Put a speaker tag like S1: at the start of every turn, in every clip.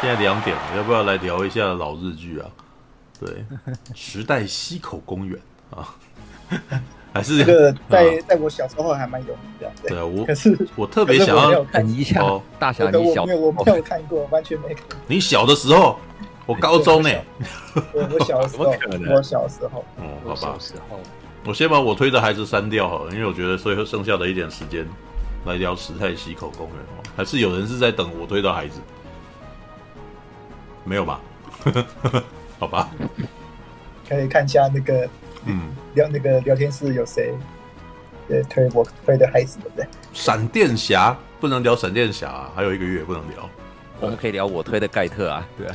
S1: 现在两点了，要不要来聊一下老日剧啊？对，时代西口公园啊，还是
S2: 这个在在我小时候还蛮有名的。
S1: 对啊，我
S2: 可是
S1: 我特别想要
S3: 看一下哦大侠，你小
S2: 我没有我没有看过，完全没看过。
S1: 你小的时候，我高中呢？
S2: 我我小的时候，我小时候，
S1: 嗯，好吧。我先把我推的孩子删掉好了，因为我觉得所以剩下的一点时间来聊时代西口公园哦，还是有人是在等我推的孩子。没有吧？好吧，
S2: 可以看一下那个，嗯，聊那个聊天室有谁？对，推我推的孩子，对不对？
S1: 闪电侠不能聊闪电侠啊，还有一个月不能聊。
S3: 我们可以聊我推的盖特啊，对。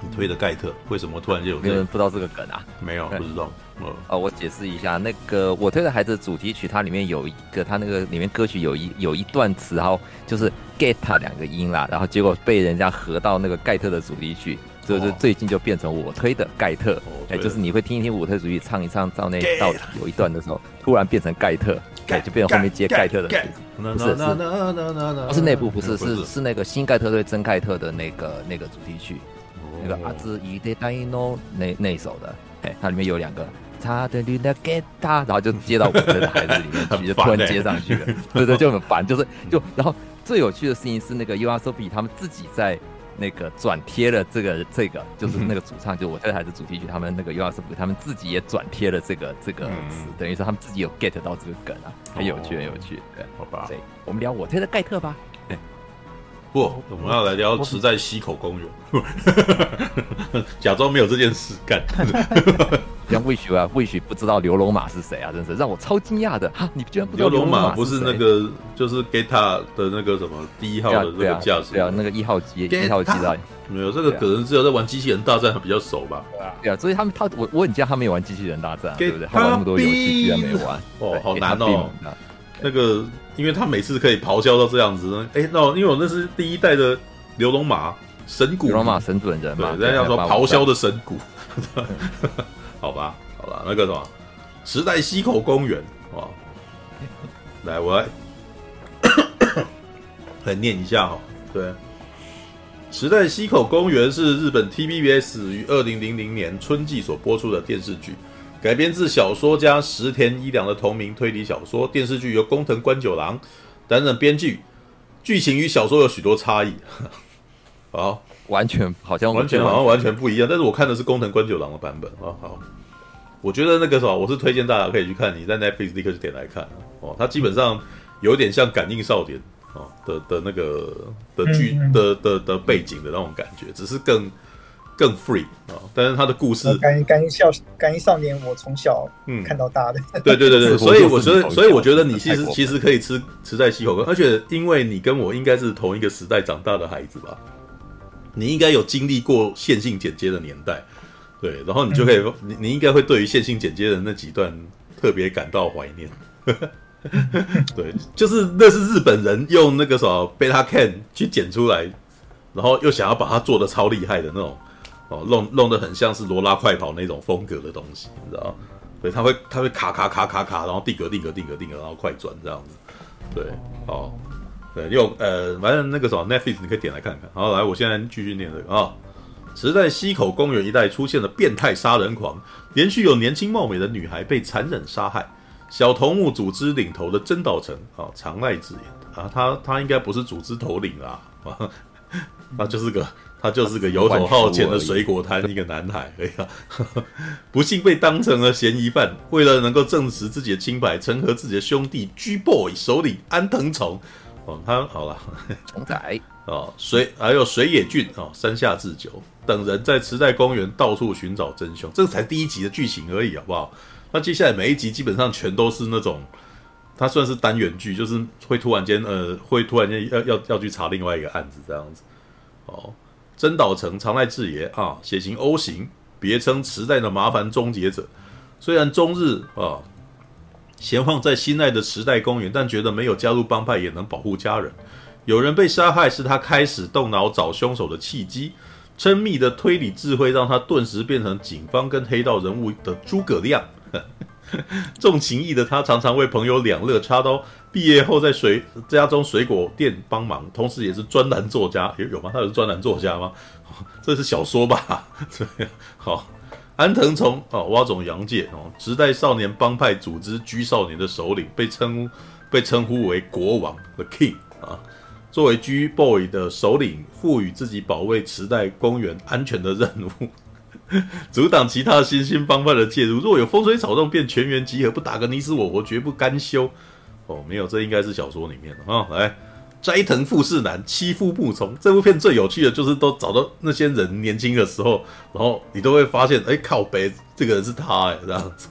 S1: 你推的盖特为什么突然就有？
S3: 没有人不知道这个梗啊？
S1: 没有，不知道。
S3: 哦，啊，我解释一下，那个我推的孩子主题曲，它里面有一个，它那个里面歌曲有一有一段词，然后就是 get 两个音啦，然后结果被人家合到那个盖特的主题曲，就是最近就变成我推的盖特，哎，就是你会听一听我推主题唱一唱到那到有一段的时候，突然变成盖特，哎，就变成后面接盖特的是是不是那部不是是是那个新盖特对真盖特的那个那个主题曲，那个阿兹伊德戴诺那那首的，哎，它里面有两个。他的绿的给他，然后就接到我的孩子里面去，就 突然接上去了，对对，就很烦，就是就然后最有趣的事情是那个 UASOPI 他们自己在那个转贴了这个这个，就是那个主唱，就我推的孩子主题曲，他们那个 UASOPI 他们自己也转贴了这个这个词，等于说他们自己有 get 到这个梗啊，很有趣，很有趣，对，好吧，对，我们聊我推的盖特吧，对，
S1: 不，我们要来聊池在溪口公园，假装没有这件事干。
S3: 像魏许啊，魏许不知道刘龙马是谁啊？真是让我超惊讶的哈！你居然不知道
S1: 刘龙马不是那个，就是 Geta 的那个什么第一号的这个驾驶，
S3: 对啊，那个一号机一号机的。
S1: 没有这个可能只有在玩机器人大战比较熟吧？
S3: 对啊，所以他们他我我很惊讶他没有玩机器人大战，对不对？他玩那么多游戏居然没玩，
S1: 哦，好难哦。那个，因为他每次可以咆哮到这样子，哎，那因为我那是第一代的刘龙马神谷，刘
S3: 龙马神准人嘛，
S1: 人家要说咆哮的神谷。好吧，好吧，那个什么，时代西口公园，哇，来，我来。来念一下哈。对，时代西口公园是日本 TBS 于二零零零年春季所播出的电视剧，改编自小说家石田一良的同名推理小说。电视剧由工藤官九郎担任编剧，剧情与小说有许多差异。好。
S3: 完全好像
S1: 完全好像完全不一样，但是我看的是工藤官九郎的版本啊。好，我觉得那个什么，我是推荐大家可以去看，你在 Netflix 立刻就点来看哦。它基本上有点像《感应少年》哦的的那个的剧的的的背景的那种感觉，只是更更 free 啊。但是他的故事《
S2: 感感应少感应少年》，我从小嗯看到大的。
S1: 对对对对，所以我觉得，所以我觉得你其实其实可以吃吃在西口，而且因为你跟我应该是同一个时代长大的孩子吧。你应该有经历过线性剪接的年代，对，然后你就可以，你你应该会对于线性剪接的那几段特别感到怀念，对，就是那是日本人用那个什么 Beta Can 去剪出来，然后又想要把它做的超厉害的那种，哦，弄弄得很像是罗拉快跑那种风格的东西，你知道？对，它会它会卡卡卡卡卡，然后定格定格定格定格，然后快转这样子，对，好。对，用呃，反正那个什么 Netflix 你可以点来看看。好，来，我现在继续念这个啊。时代西口公园一带出现了变态杀人狂，连续有年轻貌美的女孩被残忍杀害。小头目组织领头的真岛诚啊，长濑智也啊，他他应该不是组织头领啦，啊，他就是个他就是个游手好闲的水果摊一个男孩，哎呀，不幸被当成了嫌疑犯。为了能够证实自己的清白，曾和自己的兄弟 G Boy 首领安藤崇。哦，他好了，
S3: 重仔
S1: 哦，水还有水野俊哦，山下智久等人在池袋公园到处寻找真凶，这才第一集的剧情而已，好不好？那接下来每一集基本上全都是那种，它算是单元剧，就是会突然间呃，会突然间要要要去查另外一个案子这样子。哦，真岛诚长濑智也啊，血型 O 型，别称池袋的麻烦终结者，虽然终日啊。闲晃在心爱的时代公园，但觉得没有加入帮派也能保护家人。有人被杀害是他开始动脑找凶手的契机。缜密的推理智慧让他顿时变成警方跟黑道人物的诸葛亮。重情义的他常常为朋友两肋插刀，毕业后在水家中水果店帮忙，同时也是专栏作家。有有吗？他是专栏作家吗？这是小说吧？对，好。安藤聪哦，洼塚洋介哦，时代少年帮派组织 G 少年的首领，被称被称呼为国王 The King 啊。作为 G Boy 的首领，赋予自己保卫池袋公园安全的任务，阻挡其他新兴帮派的介入。若有风吹草动，便全员集合，不打个你死我活，绝不甘休。哦，没有，这应该是小说里面的啊。来。斋藤富士男欺负木虫，这部片最有趣的就是都找到那些人年轻的时候，然后你都会发现，哎，靠北，这个人是他哎，这样子。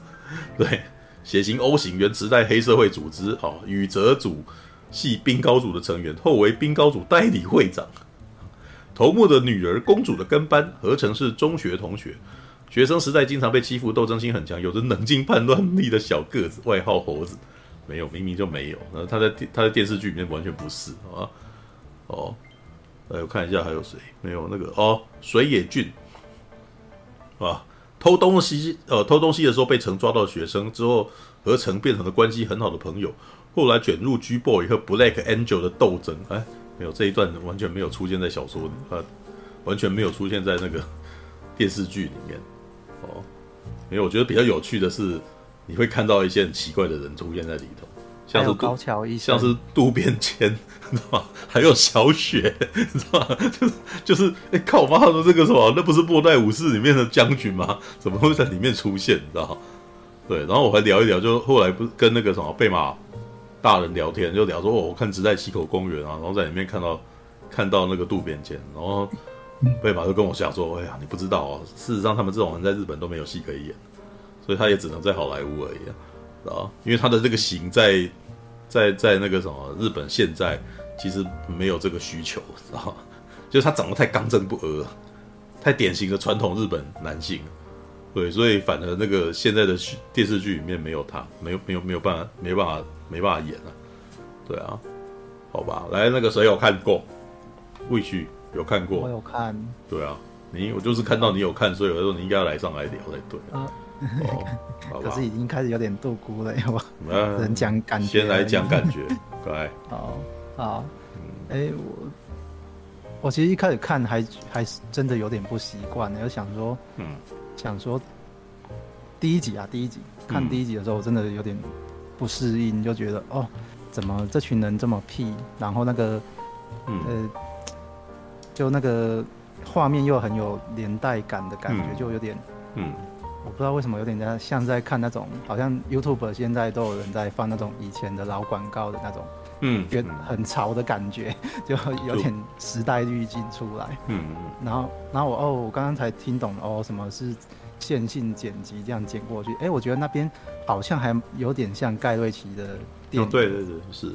S1: 对，血型 O 型，原时代黑社会组织，哦，宇泽组系冰高组的成员，后为冰高组代理会长。头目的女儿，公主的跟班，合成是中学同学，学生时代经常被欺负，斗争心很强，有着冷静判断力的小个子，外号猴子。没有，明明就没有。那他在他在电视剧里面完全不是啊。哦，来我看一下还有谁没有那个哦，水野俊啊，偷东西呃偷东西的时候被城抓到学生之后，和城变成了关系很好的朋友。后来卷入 G Boy 和 Black Angel 的斗争。哎，没有这一段完全没有出现在小说里啊，完全没有出现在那个电视剧里面。哦，没有，我觉得比较有趣的是。你会看到一些很奇怪的人出现在里头，像是
S4: 高桥一
S1: 像是渡边谦，知道吗？还有小雪，知道吗？就 是就是，哎、欸，靠！我妈说这个什么？那不是末代武士里面的将军吗？怎么会在里面出现？你知道吗？对，然后我还聊一聊，就后来不是跟那个什么贝马大人聊天，就聊说哦，我看《只在西口公园》啊，然后在里面看到看到那个渡边谦，然后贝马就跟我讲说，哎呀，你不知道哦，事实上他们这种人在日本都没有戏可以演。所以他也只能在好莱坞而已啊，因为他的这个型在在在那个什么日本现在其实没有这个需求，知道吗？就是他长得太刚正不阿，太典型的传统日本男性，对，所以反而那个现在的电视剧里面没有他，没有没有没有办法，没办法没办法演了，对啊，好吧，来那个谁有看过？魏旭有看过？
S4: 我有看，
S1: 对啊，你我就是看到你有看，所以我说你应该要来上来聊才对啊。
S4: 哦、可是已经开始有点度孤了，要不？人讲感觉，
S1: 先来讲感觉，乖。
S4: 好，好。哎、欸，我我其实一开始看还还是真的有点不习惯，就想说，嗯，想说第一集啊，第一集看第一集的时候，我真的有点不适应，就觉得哦，怎么这群人这么屁？然后那个，嗯、呃，就那个画面又很有年代感的感觉，嗯、就有点，嗯。我不知道为什么有点像像在看那种，好像 YouTube 现在都有人在放那种以前的老广告的那种，嗯，觉得很潮的感觉，就有点时代滤镜出来。嗯嗯。然后，然后我哦，我刚刚才听懂哦，什么是线性剪辑，这样剪过去。哎，我觉得那边好像还有点像盖瑞奇的电影。哦，
S1: 对对对，是。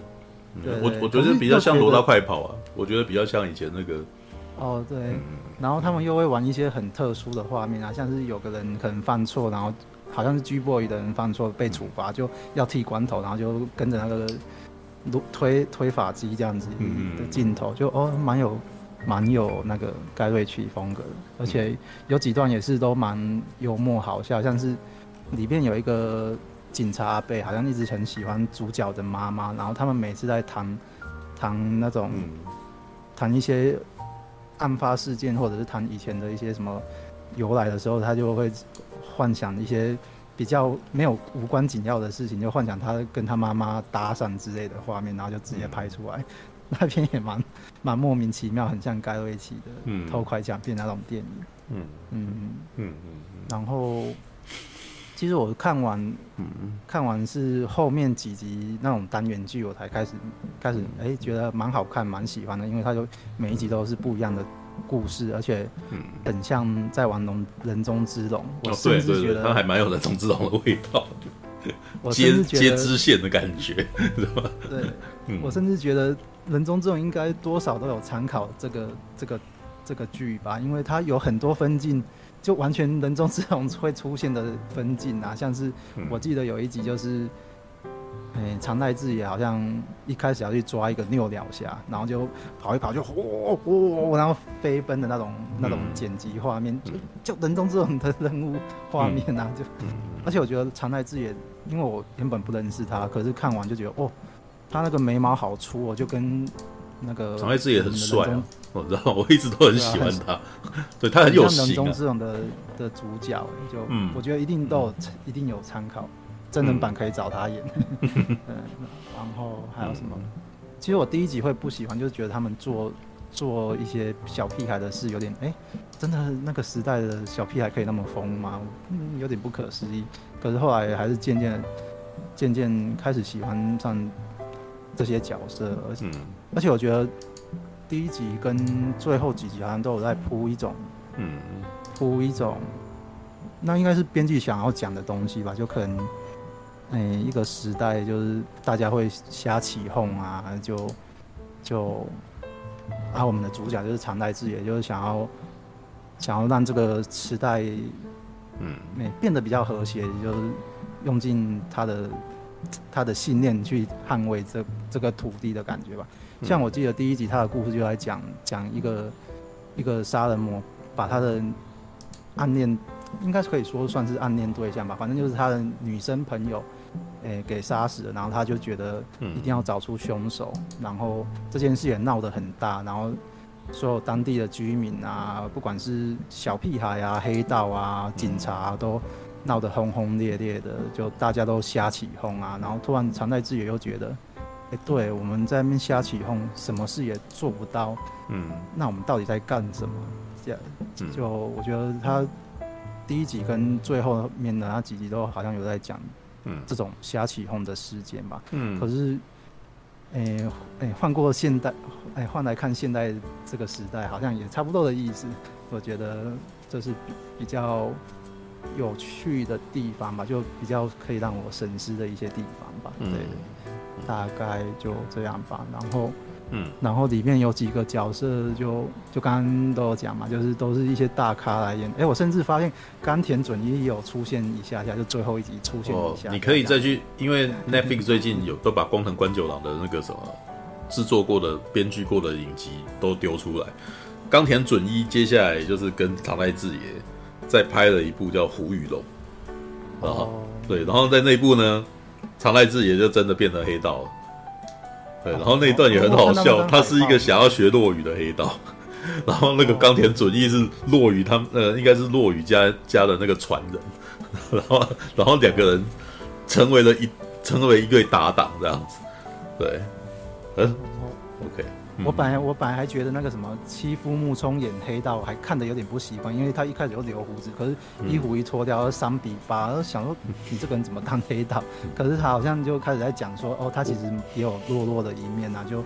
S1: 对，我我觉得比较像罗大快跑啊，我觉得比较像以前那个。
S4: 哦，对，然后他们又会玩一些很特殊的画面啊，像是有个人可能犯错，然后好像是 G Boy 的人犯错被处罚，就要剃光头，然后就跟着那个推推法机这样子的镜头，就哦蛮有蛮有那个盖瑞奇风格的，而且有几段也是都蛮幽默好笑，像是里面有一个警察阿贝，好像一直很喜欢主角的妈妈，然后他们每次在谈谈那种谈一些。案发事件，或者是谈以前的一些什么由来的时候，他就会幻想一些比较没有无关紧要的事情，就幻想他跟他妈妈搭讪之类的画面，然后就直接拍出来。嗯、那片也蛮蛮莫名其妙，很像盖瑞奇的偷快奖片那种电影。嗯嗯嗯嗯嗯。然后其实我看完，嗯、看完是后面几集那种单元剧，我才开始开始哎、欸、觉得蛮好看，蛮喜欢的，因为它就每一集都是不一样的故事，而且很像在玩龙人中之龙。我甚至觉得它
S1: 还蛮有人中之龙的味道，接接支线的感觉，是吧？
S4: 对，我甚至觉得人中之龙应该多少都有参考这个这个这个剧吧，因为它有很多分镜。就完全人中之龙会出现的分镜啊，像是我记得有一集就是，哎、欸，长濑智也好像一开始要去抓一个六鸟侠，然后就跑一跑就呼呼，然后飞奔的那种那种剪辑画面，就就人中之龙的人物画面啊，就，而且我觉得长濑智也，因为我原本不认识他，可是看完就觉得哦，他那个眉毛好粗哦，就跟那个
S1: 长濑智也很帅啊，我知道，我一直都很喜欢他，对，他很有型啊。
S4: 人中之龙的的主角，就我觉得一定都有，一定有参考，真人版可以找他演。嗯，然后还有什么？其实我第一集会不喜欢，就是觉得他们做做一些小屁孩的事，有点哎，真的那个时代的小屁孩可以那么疯吗？嗯，有点不可思议。可是后来还是渐渐渐渐开始喜欢上这些角色，而且、嗯、而且我觉得第一集跟最后几集好像都有在铺一种，嗯，铺一种，那应该是编剧想要讲的东西吧？就可能，哎、欸，一个时代就是大家会瞎起哄啊，就就啊，我们的主角就是长代志也，就是想要想要让这个时代，嗯，变得比较和谐，就是用尽他的。他的信念去捍卫这这个土地的感觉吧，像我记得第一集他的故事就来讲讲一个一个杀人魔把他的暗恋，应该是可以说算是暗恋对象吧，反正就是他的女生朋友，诶、欸、给杀死了，然后他就觉得一定要找出凶手，然后这件事也闹得很大，然后所有当地的居民啊，不管是小屁孩啊、黑道啊、警察啊都。闹得轰轰烈烈的，就大家都瞎起哄啊，然后突然长濑智也又觉得，对，我们在那边瞎起哄，什么事也做不到，嗯，那我们到底在干什么？这样，就我觉得他第一集跟最后面的那几集都好像有在讲，嗯，这种瞎起哄的事件吧，嗯，可是，哎、欸，哎、欸，换过现代，哎、欸，换来看现代这个时代，好像也差不多的意思，我觉得这是比比较。有趣的地方吧，就比较可以让我深思的一些地方吧。对，嗯、大概就这样吧。然后，嗯，然后里面有几个角色就，就就刚刚都有讲嘛，就是都是一些大咖来演。哎、欸，我甚至发现冈田准一也有出现一下下，就最后一集出现一下，下。
S1: 哦，你可以再去，因为 Netflix 最近有都把宫藤官九郎的那个什么制作过的、编剧过的影集都丢出来。冈田准一接下来就是跟唐濑智也。再拍了一部叫《胡与龙》，然后、oh. 对，然后在那部呢，长濑智也就真的变成黑道了。对，然后那一段也很好笑，oh. 他是一个想要学落雨的黑道，然后那个冈田准一是落雨，他们呃应该是落雨家家的那个传人，然后然后两个人成为了一成为一对搭档这样子，对，嗯，OK。
S4: 我本来我本来还觉得那个什么妻夫木聪演黑道还看得有点不习惯，因为他一开始就留胡子，可是衣服一脱掉三比八，然后想说你这个人怎么当黑道？可是他好像就开始在讲说，哦，他其实也有落落的一面啊，就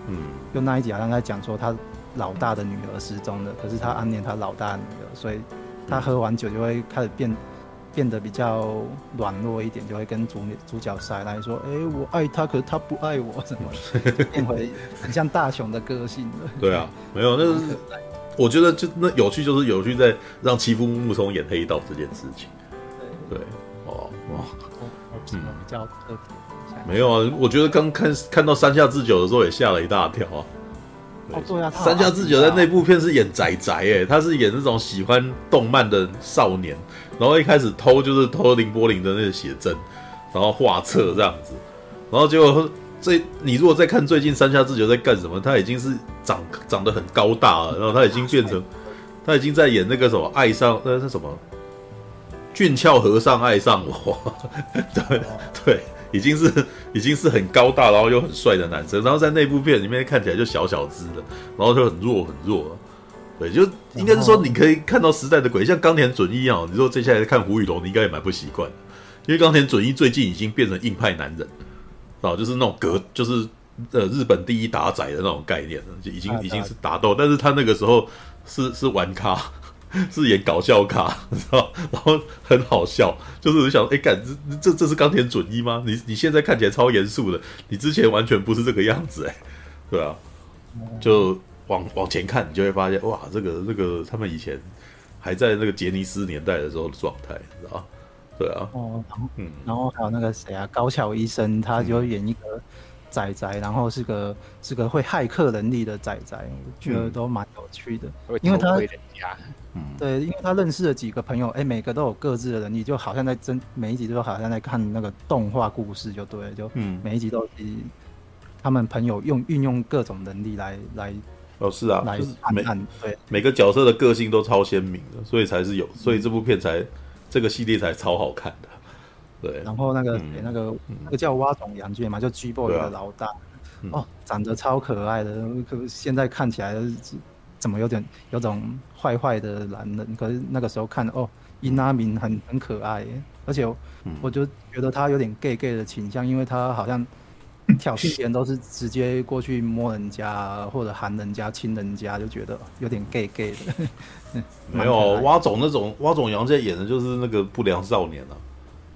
S4: 就那一集好像在讲说他老大的女儿失踪了，可是他暗恋他老大的女儿，所以他喝完酒就会开始变。变得比较软弱一点，就会跟主主角塞来说：“哎、欸，我爱他，可是他不爱我，怎么？” 变回很像大雄的个性了。
S1: 对啊，没有，那是我觉得就那有趣，就是有趣在让欺负木聪演黑道这件事情。对，对，哦哦，嗯，比较特别。没有啊，我觉得刚看看到山下智久的时候也吓了一大跳啊。
S4: 哦，对啊，
S1: 山下智久在那部片是演宅宅，哎，他是演那种喜欢动漫的少年，然后一开始偷就是偷林柏林的那个写真，然后画册这样子，然后结果这你如果再看最近山下智久在干什么，他已经是长长得很高大了，然后他已经变成他已经在演那个什么爱上那是什么俊俏和尚爱上我，对对。已经是已经是很高大，然后又很帅的男生，然后在那部片里面看起来就小小只的，然后就很弱很弱，对，就应该是说你可以看到时代的鬼，像冈田准一啊，你说接下来看胡雨龙，你应该也蛮不习惯的，因为冈田准一最近已经变成硬派男人，啊，就是那种格，就是呃日本第一打仔的那种概念了，就已经已经是打斗，但是他那个时候是是玩咖。是演搞笑咖，你知道，然后很好笑，就是我想，哎，干这这这是冈田准一吗？你你现在看起来超严肃的，你之前完全不是这个样子，哎，对啊，就往往前看，你就会发现，哇，这个这个他们以前还在那个杰尼斯年代的时候的状态，你知道，对啊，
S4: 哦，嗯，然后还有那个谁啊，高桥医生，他就演一个。仔仔，然后是个是个会骇客能力的仔仔，我觉得都蛮有趣的。嗯、因为他，嗯、对，因为他认识了几个朋友，哎，每个都有各自的能力，就好像在真每一集都好像在看那个动画故事，就对了，就每一集都是他们朋友用运用各种能力来来
S1: 哦是啊，
S4: 就是
S1: 每
S4: 对。
S1: 每个角色的个性都超鲜明的，所以才是有，所以这部片才这个系列才超好看的。对，
S4: 然后那个、那个、嗯、那个叫蛙种杨俊嘛，就 G-Boy 的老大，哦，长得超可爱的，可现在看起来怎么有点有种坏坏的男人，可是那个时候看哦，伊那明很很可爱，而且我就觉得他有点 gay gay 的倾向，因为他好像 挑衅别人都是直接过去摸人家或者喊人家亲人家，就觉得有点 gay gay 的。
S1: 没有蛙总那种蛙总杨在演的就是那个不良少年啊。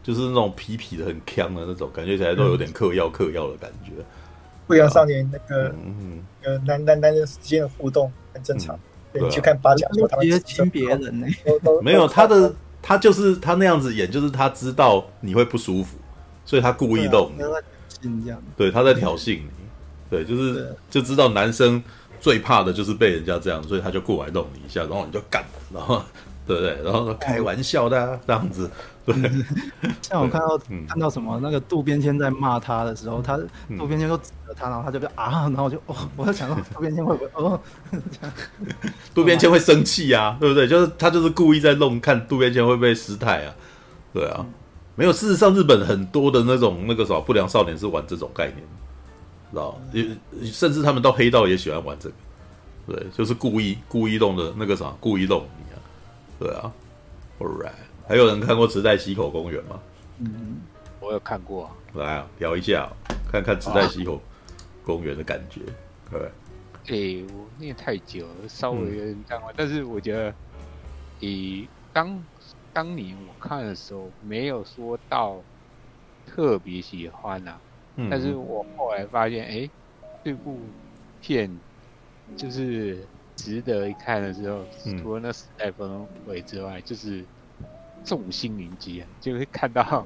S1: 就是那种痞痞的、很锵的那种，感觉起来都有点嗑药、嗑药的感觉。
S2: 不良少年那个，嗯，呃，男男男人之间的互动很正常。对，你去看八甲，说他们亲别人呢，
S1: 没有他的，他就是他那样子演，就是他知道你会不舒服，所以他故意弄你。对，他在挑衅你。对，就是就知道男生最怕的就是被人家这样，所以他就过来弄你一下，然后你就干，然后对不对？然后说开玩笑的啊，这样子。对，
S4: 像我看到、嗯、看到什么那个渡边谦在骂他的时候，他渡边谦就指着他，然后他就啊，然后我就哦，我在想说渡边谦会不会哦，
S1: 渡边谦会生气啊，对不对？就是他就是故意在弄，看渡边谦会不会失态啊？对啊，没有。事实上，日本很多的那种那个什么不良少年是玩这种概念，知道？也甚至他们到黑道也喜欢玩这个，对，就是故意故意弄的那个啥，故意弄你啊，对啊，All right。还有人看过池袋西口公园吗？
S5: 嗯，我有看过啊。
S1: 来啊，聊一下，看看池袋西口公园的感觉。对、啊，
S5: 哎、欸，我念太久了，稍微有点淡忘。但是我觉得，以当当年我看的时候，没有说到特别喜欢啊。嗯。但是我后来发现，哎、欸，这部片就是值得一看的时候，嗯、除了那时代氛围之外，就是。众星云集啊，就会看到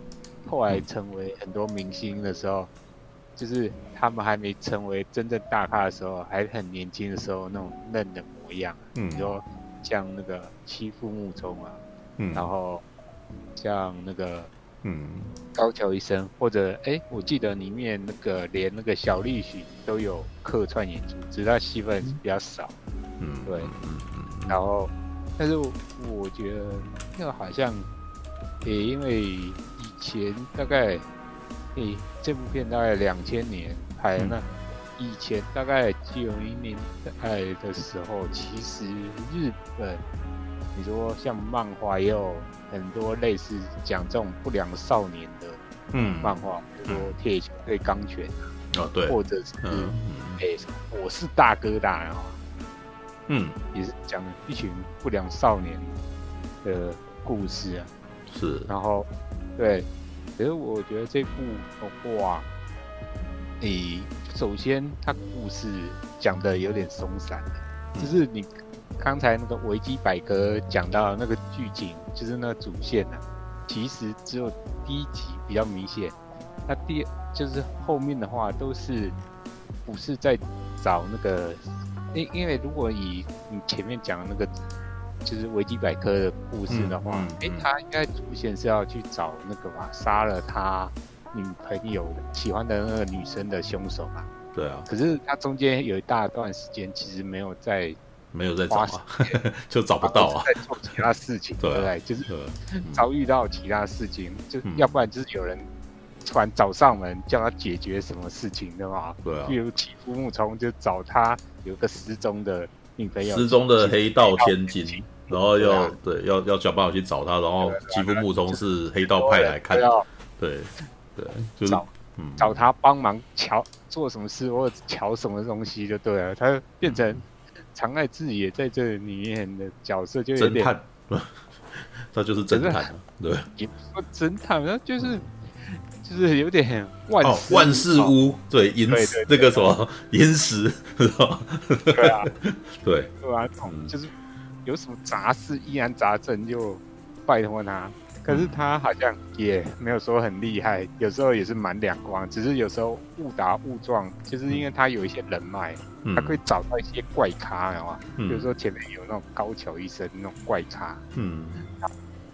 S5: 后来成为很多明星的时候，嗯、就是他们还没成为真正大咖的时候，还很年轻的时候那种嫩的模样。嗯，比如说像那个妻夫木冲啊，嗯，然后像那个嗯。高桥医生，或者哎、欸，我记得里面那个连那个小栗旬都有客串演出，只是他戏份比较少。嗯，对，嗯嗯，然后。但是我，我觉得那个好像，也因为以前大概，诶，这部片大概两千年拍的，那以前大概九零年代的时候，其实日本，你说像漫画也有很多类似讲这种不良少年的嗯漫画，比如说《铁拳对钢拳》
S1: 啊，对，
S5: 或者是诶什么《我是大哥大》啊。
S1: 嗯，
S5: 也是讲一群不良少年的故事啊。
S1: 是，
S5: 然后，对，其实我觉得这部的话，诶，首先它故事讲的有点松散，就是你刚才那个维基百科讲到那个剧情，就是那个主线啊，其实只有第一集比较明显，那第就是后面的话都是不是在找那个。因因为如果以你前面讲的那个就是维基百科的故事的话，哎、嗯嗯嗯，他应该主线是要去找那个吧，杀了他女朋友的喜欢的那个女生的凶手嘛。
S1: 对啊。
S5: 可是他中间有一大段时间其实没有在
S1: 没有在找啊，就找不到啊，
S5: 在做其他事情，对不对？就是遭遇到其他事情，就要不然就是有人。突然找上门，叫他解决什么事情的嘛？
S1: 对啊。
S5: 比如起夫木冲就找他有个失踪的女朋友，
S1: 失踪的黑道千金，然后要对，要要想办法去找他，然后妻夫木冲是黑道派来看，对对，就是
S5: 找、嗯、找他帮忙瞧做什么事或者瞧什么东西就对了，他变成长濑智也在这里面的角色就有点，侦探，
S1: 他就是侦探，对，
S5: 也不说侦探，他就是。就是有点万
S1: 哦，万事屋对银那个什么银石？
S5: 对啊，
S1: 对。
S5: 对啊，就是有什么杂事疑难杂症就拜托他，可是他好像也没有说很厉害，有时候也是蛮两光，只是有时候误打误撞，就是因为他有一些人脉，他可以找到一些怪咖，知道吗？比如说前面有那种高桥医生那种怪咖，嗯，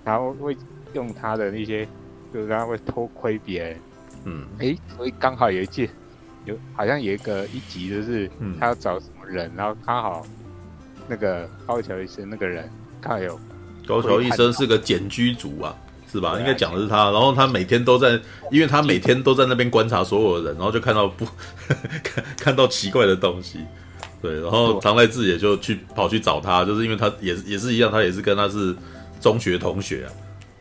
S5: 然后会用他的那些。就是他会偷窥别人，嗯，哎、欸，所以刚好有一件有好像有一个一集就是他要找什么人，嗯、然后刚好那个高桥医生那个人刚好有
S1: 高桥医生是个简居族啊，是吧？应该讲的是他，然后他每天都在，因为他每天都在那边观察所有的人，然后就看到不看 看到奇怪的东西，对，然后唐濑智也就去跑去找他，就是因为他也也是一样，他也是跟他是中学同学啊，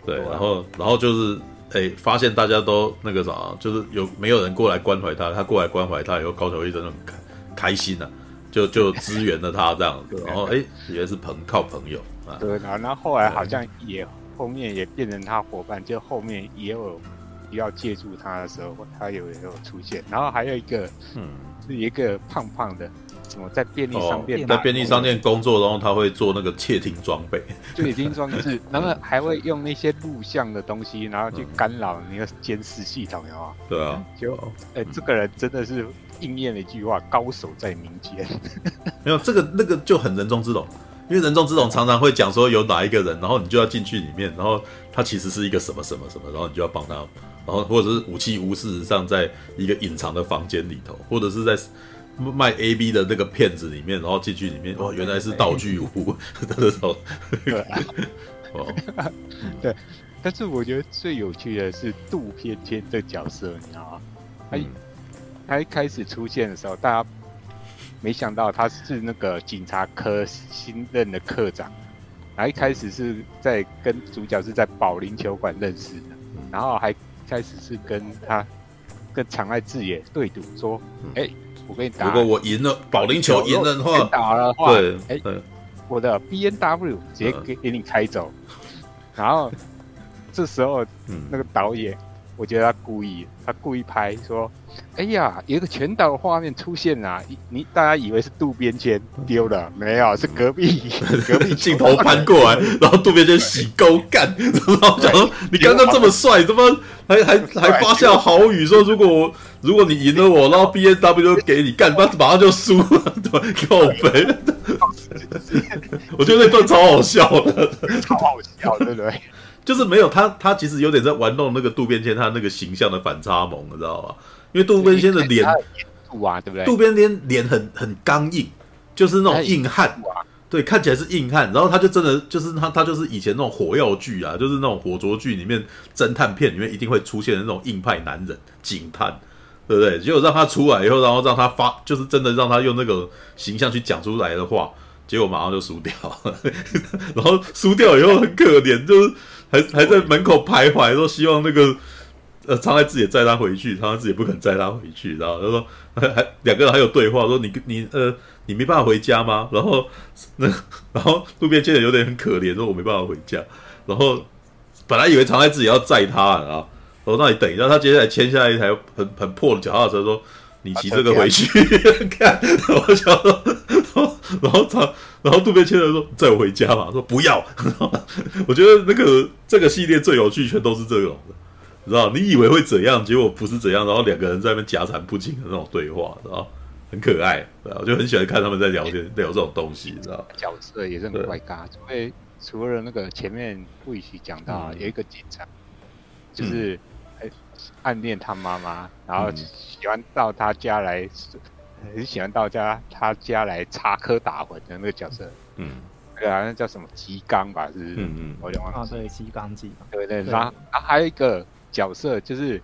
S1: 对，然后然后就是。哎、欸，发现大家都那个啥，就是有没有人过来关怀他，他过来关怀他以后，高桥一真的很开开心呐、啊，就就支援了他这样子，然后哎，也是朋靠朋友啊。
S5: 对，然后然后后来好像也后面也变成他伙伴，就后面也有要借助他的时候，他有也有出现，然后还有一个，嗯，是一个胖胖的。什么在便利商店？
S1: 在便利商店工作，然后他会做那个窃听装备，
S5: 窃听装置，然后还会 用那些录像的东西，然后去干扰那个监视系统，有吗？
S1: 对啊，
S5: 就哎，这个人真的是应验了一句话：高手在民间。
S1: 没有这个那个就很人中之龙，因为人中之龙常常会讲说有哪一个人，然后你就要进去里面，然后他其实是一个什么什么什么，然后你就要帮他，然后或者是武器屋事实上在一个隐藏的房间里头，或者是在。卖 A B 的那个骗子里面，然后进去里面，哦，原来是道具屋 的那种。对，
S5: 哦，对。但是我觉得最有趣的是杜翩翩这角色，你知道吗？他一他一开始出现的时候，大家没想到他是那个警察科新任的科长。然后一开始是在跟主角是在保龄球馆认识的，然后还开始是跟他跟长濑智也对赌，说，哎、欸。我跟你打，
S1: 如果我赢了保龄球赢了的话，
S5: 打了的话，对，哎、欸，我的 B N W 直接给给你开走，然后这时候那个导演。我觉得他故意，他故意拍说：“哎呀，有一个全岛的画面出现啊，你大家以为是渡边谦丢了，没有，是隔壁 隔壁
S1: 镜头翻过来，然后渡边谦洗沟干，然后讲说你刚刚这么帅，怎么还还 还发下豪语说如果我如果你赢了我，然后 B N W 给你干，他马上就输了，对，靠北。我觉得那段超好笑的，
S5: 超好笑，对不对？”
S1: 就是没有他，他其实有点在玩弄那个渡边谦他那个形象的反差萌，你知道吧？因为渡边谦的脸，
S5: 啊，对不对？
S1: 渡边谦脸很很刚硬，就是那种硬汉，对，看起来是硬汉。然后他就真的就是他，他就是以前那种火药剧啊，就是那种火灼剧里面侦探片里面一定会出现的那种硬派男人警探，对不对？结果让他出来以后，然后让他发，就是真的让他用那个形象去讲出来的话，结果马上就输掉了。然后输掉以后很可怜，就是。还还在门口徘徊，说希望那个呃常爱自己载他回去，常爱自己不肯载他回去，然后他说还还两个人还有对话，说你你呃你没办法回家吗？然后那 然后路边谦也有点很可怜，说我没办法回家。然后本来以为常爱自己要载他啊，我说那你等一下，他接下来签下来一台很很破的脚踏车，说你骑这个回去 看。然后想说，然后长。然后渡边谦人说：“载我回家嘛。”说：“不要。”我觉得那个这个系列最有趣，全都是这种的，你知道？你以为会怎样，结果不是怎样。然后两个人在那边夹缠不清的那种对话，知道？很可爱，对，我就很喜欢看他们在聊天，聊这种东西，知道？
S5: 角色也是很怪咖，因为除了那个前面不一起讲到有一个警察，就是暗恋他妈妈，然后喜欢到他家来。很喜欢到家他家来插科打诨的那个角色，嗯，那个好像叫什么吉冈吧，是不是？嗯嗯，我忘了。啊，
S4: 对，吉冈吉。
S5: 对对，然后还有一个角色，就是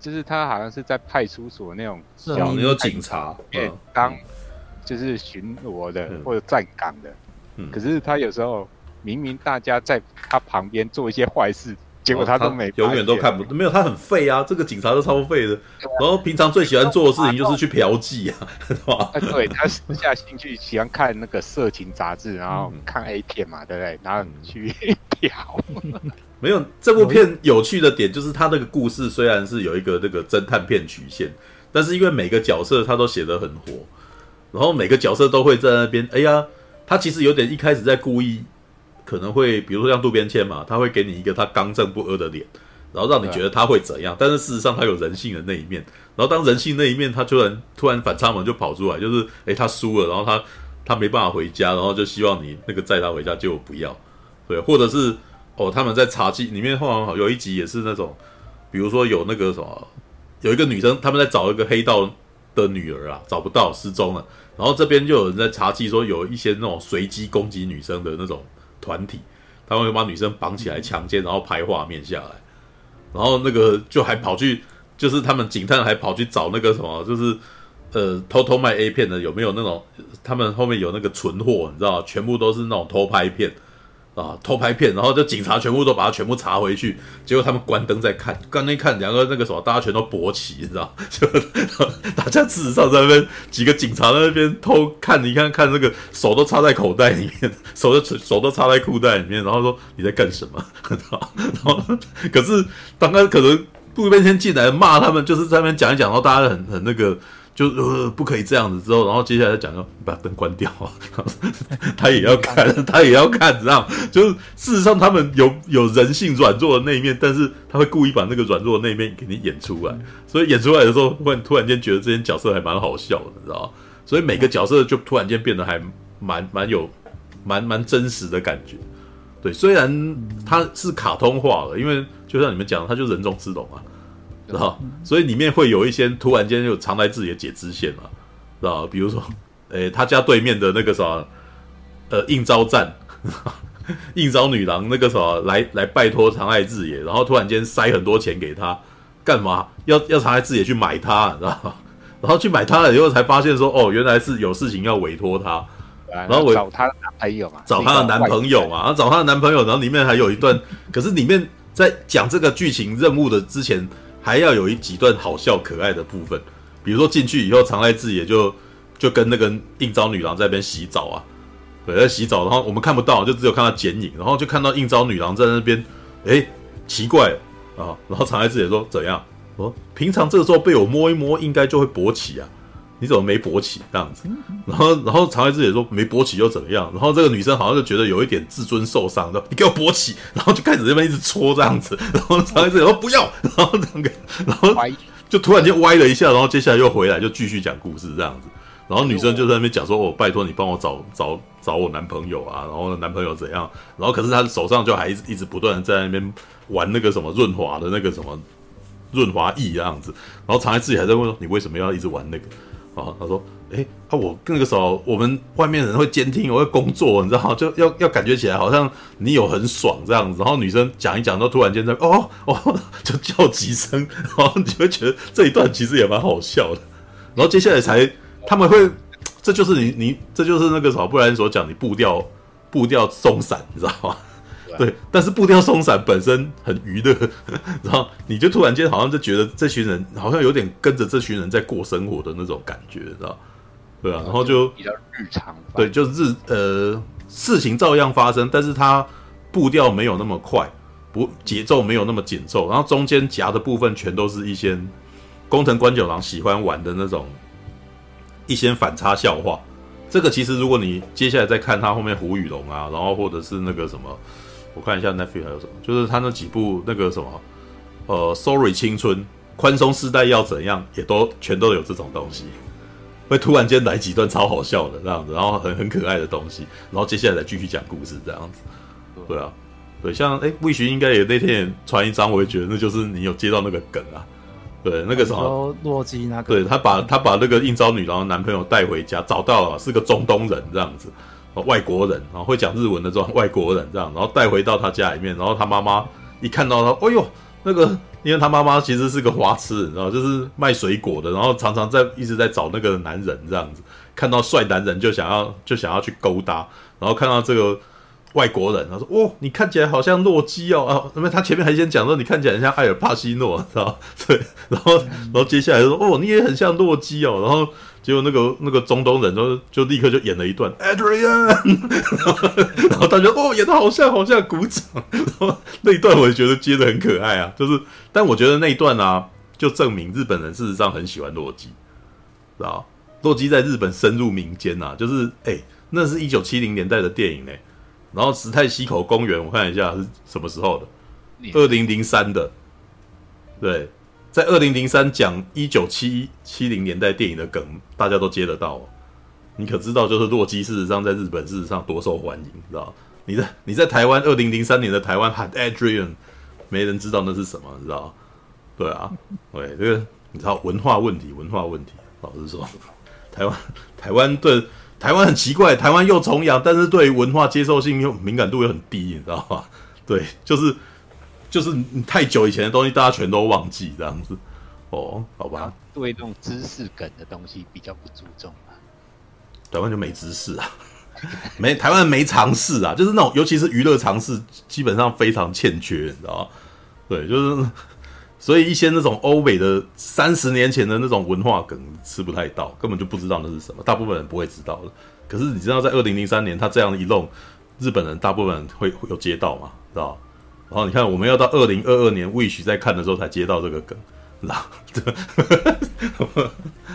S5: 就是他好像是在派出所那种
S1: 小那种警察，
S5: 对，当就是巡逻的或者站岗的，嗯，可是他有时候明明大家在他旁边做一些坏事。结果他都没，
S1: 永远都看不没有，他很废啊！这个警察都超废的。然后平常最喜欢做的事情就是去嫖妓啊，是吧？
S5: 对，他私下兴趣喜欢看那个色情杂志，然后看 A 片嘛，对不对？然后去嫖。
S1: 没有这部片有趣的点就是他那个故事虽然是有一个那个侦探片曲线，但是因为每个角色他都写得很活，然后每个角色都会在那边。哎呀，他其实有点一开始在故意。可能会，比如说像渡边谦嘛，他会给你一个他刚正不阿的脸，然后让你觉得他会怎样。但是事实上他有人性的那一面。然后当人性那一面，他突然突然反差萌就跑出来，就是诶，他输了，然后他他没办法回家，然后就希望你那个载他回家，结果不要。对，或者是哦，他们在茶几里面，好像有一集也是那种，比如说有那个什么，有一个女生他们在找一个黑道的女儿啊，找不到，失踪了。然后这边就有人在茶记说，有一些那种随机攻击女生的那种团体，他们会把女生绑起来强奸，然后拍画面下来，然后那个就还跑去，就是他们警探还跑去找那个什么，就是呃偷偷卖 A 片的有没有那种，他们后面有那个存货，你知道，全部都是那种偷拍片。啊，偷拍片，然后就警察全部都把它全部查回去，结果他们关灯在看，刚那看两个那个什么，大家全都勃起，你知道？就 大家事实上在那边几个警察在那边偷看，你看看那个手都插在口袋里面，手都手都插在裤袋里面，然后说你在干什么？然后可是刚刚可能渡边先进来骂他们，就是在那边讲一讲，然后大家很很那个。就呃不可以这样子，之后然后接下来讲说把灯关掉，他也要看，他也要看，这样就是事实上他们有有人性软弱的那一面，但是他会故意把那个软弱的那一面给你演出来，所以演出来的时候，会突然间觉得这些角色还蛮好笑的，你知道吗？所以每个角色就突然间变得还蛮蛮有蛮蛮真实的感觉。对，虽然他是卡通化了，因为就像你们讲，他就人中之龙啊。知道，所以里面会有一些突然间就常来自己的解支线嘛，知道？比如说，诶，他家对面的那个什么，呃，应招站，应招女郎那个什么来来拜托长濑智也，然后突然间塞很多钱给他，干嘛？要要长濑智也去买他，知道？然后去买他了以后才发现说，哦，原来是有事情要委托他，然后
S5: 找他的男朋友嘛，
S1: 找他的男朋友嘛，然后找他的男朋友，然后里面还有一段，可是里面在讲这个剧情任务的之前。还要有一几段好笑可爱的部分，比如说进去以后，常濑智也就就跟那个应招女郎在那边洗澡啊，对，在洗澡，然后我们看不到，就只有看到剪影，然后就看到应招女郎在那边，哎，奇怪啊，然后常濑智也说怎样？哦，平常这个时候被我摸一摸，应该就会勃起啊，你怎么没勃起这样子？然后然后长濑智也说没勃起又怎么样？然后这个女生好像就觉得有一点自尊受伤说，你给我勃起，然后就开始这边一直搓这样子，然后长濑智也说不要，然后两个。然后就突然间歪了一下，然后接下来又回来，就继续讲故事这样子。然后女生就在那边讲说：“我、拜托你帮我找找找我男朋友啊。”然后男朋友怎样？然后可是他手上就还一直一直不断的在那边玩那个什么润滑的那个什么润滑液这样子。然后长濑智也还在问说：“你为什么要一直玩那个？”啊，他说。哎，啊，我那个时候，我们外面人会监听，我会工作，你知道吗，就要要感觉起来好像你有很爽这样子。然后女生讲一讲，都突然间在哦哦，就叫几声，然后你会觉得这一段其实也蛮好笑的。然后接下来才他们会，这就是你你这就是那个什么，不然所讲你步调步调松散，你知道吗？对，但是步调松散本身很娱乐，然后你就突然间好像就觉得这群人好像有点跟着这群人在过生活的那种感觉，知道。对啊，然后就
S5: 比较日常。
S1: 对，就日呃，事情照样发生，但是它步调没有那么快，不节奏没有那么紧凑，然后中间夹的部分全都是一些工藤官九郎喜欢玩的那种一些反差笑话。这个其实如果你接下来再看他后面胡雨龙啊，然后或者是那个什么，我看一下 Netflix 还有什么，就是他那几部那个什么呃，Sorry 青春，宽松世代要怎样，也都全都有这种东西。会突然间来几段超好笑的这样子，然后很很可爱的东西，然后接下来再继续讲故事这样子。对啊，对，像哎，魏巡应该也那天也传一张，我也觉得那就是你有接到那个梗啊。对，那个什么
S4: 洛基那个，
S1: 对他把他把那个应招女郎的男朋友带回家，找到了是个中东人这样子，外国人，然后会讲日文的这种 外国人这样，然后带回到他家里面，然后他妈妈一看到他，哎呦，那个。因为他妈妈其实是个花痴，你知道，就是卖水果的，然后常常在一直在找那个男人这样子，看到帅男人就想要就想要去勾搭，然后看到这个外国人，他说：“哦，你看起来好像洛基哦。”啊，那么他前面还先讲说：“你看起来很像艾尔帕西诺，知道？” 对，然后然后接下来说：“哦，你也很像洛基哦。”然后。结果那个那个中东人就就立刻就演了一段 Adrian，然后大家哦演的好像好像鼓掌，然后那一段我也觉得接的很可爱啊，就是但我觉得那一段啊就证明日本人事实上很喜欢洛基，知道洛基在日本深入民间啊，就是哎、欸、那是一九七零年代的电影呢、欸，然后石太溪口公园我看一下是什么时候的，二零零三的，对。在二零零三讲一九七七零年代电影的梗，大家都接得到，你可知道，就是洛基事实上在日本事实上多受欢迎，知道？你在你在台湾二零零三年的台湾喊 Adrian，没人知道那是什么，你知道？对啊，对，这个你知道文化问题，文化问题。老实说，台湾台湾对台湾很奇怪，台湾又崇洋，但是对于文化接受性又敏感度又很低，你知道吗？对，就是就是太久以前的东西，大家全都忘记这样子。哦，好吧。
S5: 对那种知识梗的东西比较不注重啊。
S1: 台湾就没知识啊，没台湾没常识啊，就是那种尤其是娱乐常识，基本上非常欠缺，你知道吗？对，就是。所以一些那种欧美的三十年前的那种文化梗吃不太到，根本就不知道那是什么，大部分人不会知道的。可是你知道，在二零零三年他这样一弄，日本人大部分人会会有接到嘛，知道？然后你看，我们要到二零二二年 Wish 在看的时候才接到这个梗，知道？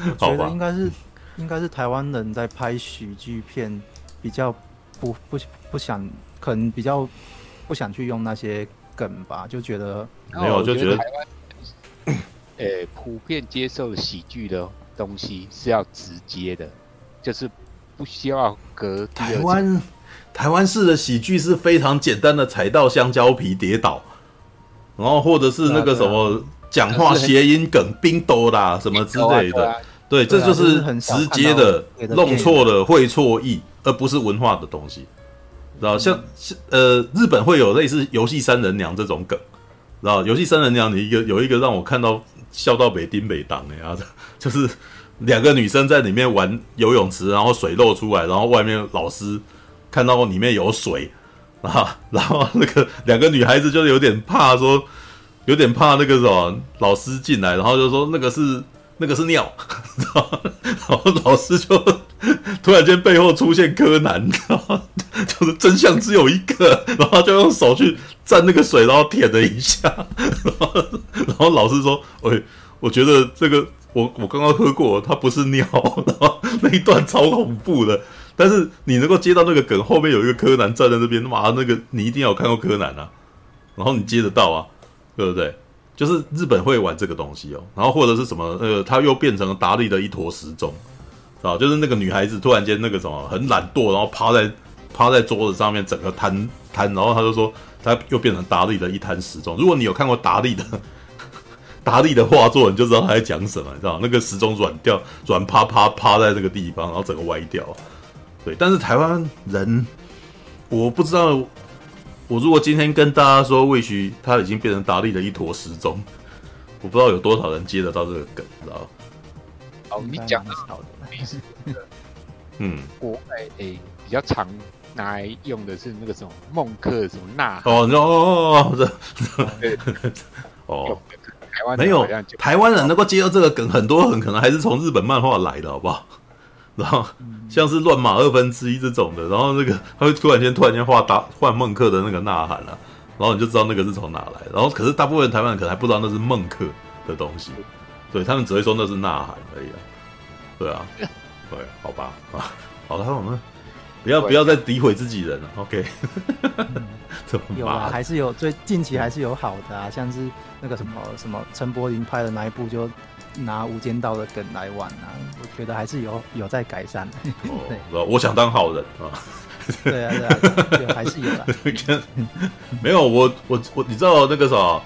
S4: 我觉得应该是应该是台湾人在拍喜剧片比较不不不想，可能比较不想去用那些梗吧，就觉得
S1: 没有，就觉得。
S5: 呃、欸，普遍接受喜剧的东西是要直接的，就是不需要隔。
S1: 台湾台湾式的喜剧是非常简单的，踩到香蕉皮跌倒，然后或者是那个什么讲话谐音梗、冰兜啦什么之类的。对，这就是很直接的，弄错了会错意，而不是文化的东西。知道像呃，日本会有类似游戏三人娘这种梗。知道游戏三人娘，你一个有一个让我看到笑到北丁北当的样子，就是两个女生在里面玩游泳池，然后水漏出来，然后外面老师看到里面有水啊，然后那个两个女孩子就有点怕说，有点怕那个什么老师进来，然后就说那个是那个是尿，然后老师就突然间背后出现柯南，然后就是真相只有一个，然后就用手去。蘸那个水，然后舔了一下，然后，然后老师说：“喂，我觉得这个我我刚刚喝过，它不是尿。”然后那一段超恐怖的，但是你能够接到那个梗，后面有一个柯南站在那边，妈，那个你一定要有看过柯南啊，然后你接得到啊，对不对？就是日本会玩这个东西哦，然后或者是什么，呃，他又变成了达利的一坨时钟，啊，就是那个女孩子突然间那个什么很懒惰，然后趴在趴在桌子上面，整个瘫瘫，然后他就说。他又变成达利的一滩时钟。如果你有看过达利的达利的画作，你就知道他在讲什么，你知道那个时钟软掉，软趴趴趴在这个地方，然后整个歪掉。对，但是台湾人，我不知道。我如果今天跟大家说，魏徐他已经变成达利的一坨时钟，我不知道有多少人接得到这个梗，知道
S5: 哦，你讲的好的，嗯，国外诶比较常。拿来用的是那个什么孟克什么呐？哦
S1: 哦哦哦，台湾没有台湾人能够接到这个梗，很多很可能还是从日本漫画来的，好不好？然后像是乱码二分之一这种的，然后那个他会突然间突然间画打换孟克的那个呐喊了，啊，然后你就知道那个是从哪来。然后可是大部分台湾人可能还不知道那是孟克的东西，对他们只会说那是呐喊而已啊。对啊，对，好吧啊，好了，我们。不要不要再诋毁自己人了，OK？
S4: 有啊，还是有最近期还是有好的啊，像是那个什么什么陈柏霖拍的那一部，就拿《无间道》的梗来玩啊，我觉得还是有有在改善。
S1: 哦，我想当好人啊。
S4: 对啊对啊，还是有的。
S1: 没有我我我，你知道那个啥，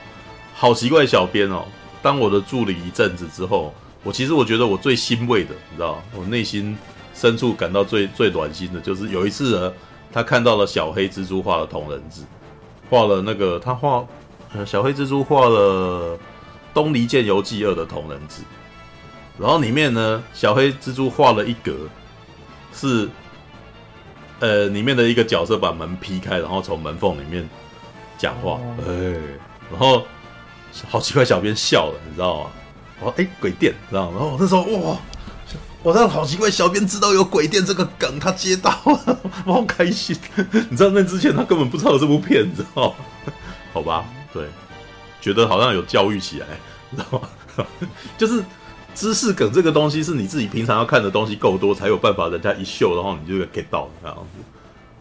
S1: 好奇怪小编哦，当我的助理一阵子之后，我其实我觉得我最欣慰的，你知道，我内心。深处感到最最暖心的就是有一次呢，他看到了小黑蜘蛛画的同人志，画了那个他画，呃，小黑蜘蛛画了《东离剑游记二》的同人志，然后里面呢，小黑蜘蛛画了一格，是，呃，里面的一个角色把门劈开，然后从门缝里面讲话，哎、欸，然后好奇怪，小编笑了，你知道吗？我说，哎、欸，鬼电，知道吗？然后我那时候哇。我这样好奇怪，小编知道有鬼店这个梗，他接到了，我好开心。你知道那之前他根本不知道有这部片子哦。好吧，对，觉得好像有教育起来，知道吗？就是知识梗这个东西，是你自己平常要看的东西够多，才有办法人家一秀，然后你就 get 到这样子。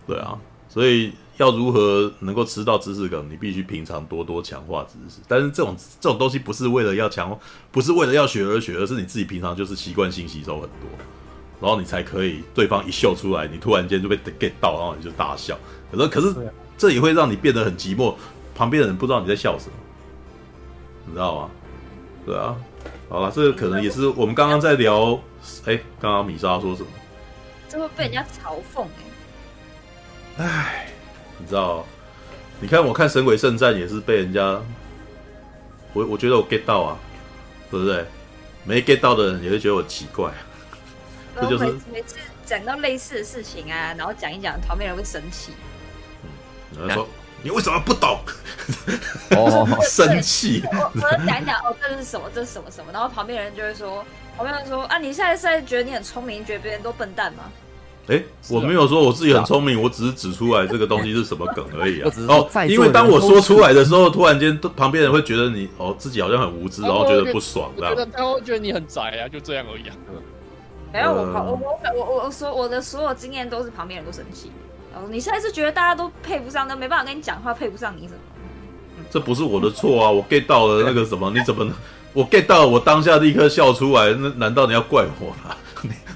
S1: 对啊，所以。要如何能够吃到知识梗？你必须平常多多强化知识。但是这种这种东西不是为了要强，不是为了要学而学，而是你自己平常就是习惯性吸收很多，然后你才可以对方一秀出来，你突然间就被 get 到，然后你就大笑。可是可是这也会让你变得很寂寞，旁边的人不知道你在笑什么，你知道吗？对啊，好了，这个可能也是我们刚刚在聊。哎，刚刚米莎说什么？
S6: 这会被人家嘲讽哎。
S1: 哎，你知道？你看，我看《神鬼圣战》也是被人家，我我觉得我 get 到啊，对不对？没 get 到的人也会觉得我奇怪。这就是
S6: 每次讲到类似的事情啊，然后讲一讲，旁边人会生气。
S1: 嗯，然后说。你为什么不懂？哦，生气。
S6: 我我讲一讲哦，这是什么？这是什么什么？然后旁边人就会说，旁边人说啊，你现在是在觉得你很聪明，觉得别人都笨蛋吗？
S1: 哎、欸，我没有说我自己很聪明，我只是指出来这个东西是什么梗而已啊。哦，因为当我说出来的时候，突然间旁边人会觉得你哦自己好像很无知，然后觉得不爽，这样。
S7: 他会觉得你很宅啊，就这样而已啊。
S6: 没有，我我我我我说我的所有经验都是旁边人都生气。你现在是觉得大家都配不上，都没办法跟你讲话，配不上你什么？
S1: 这不是我的错啊！我 get 到了那个什么，你怎么？我 get 到了，我当下立刻笑出来。那难道你要怪我吗？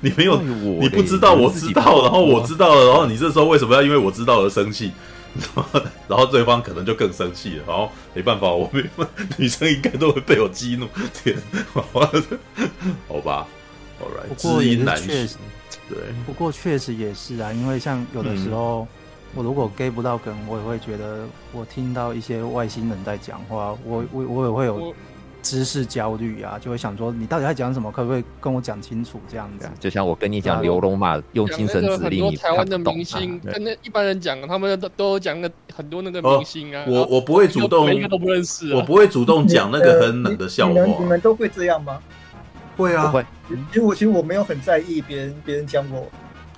S1: 你 你没有，你不知道，我知道，然后我知道了，然后你这时候为什么要因为我知道而生气？然后对方可能就更生气了。然后没办法，我没 女生应该都会被我激怒。天，好吧，All right，知音难寻。对，
S4: 不过确实也是啊，因为像有的时候，嗯、我如果 get 不到梗，我也会觉得我听到一些外星人在讲话，我我我也会有知识焦虑啊，就会想说你到底在讲什么，可不可以跟我讲清楚这样子？
S3: 就像我跟你讲刘龙马用精神指令，
S7: 很多台湾的明星跟那一般人讲，他们都都讲那很多那个明星啊，
S1: 哦、我我不会主动，
S7: 一个都不认识、啊，
S1: 我不会主动讲那个很冷的笑话，
S2: 你们，你们都会这样吗？
S1: 会啊，会。
S2: 其实我其实我没有很在意别人别人讲我，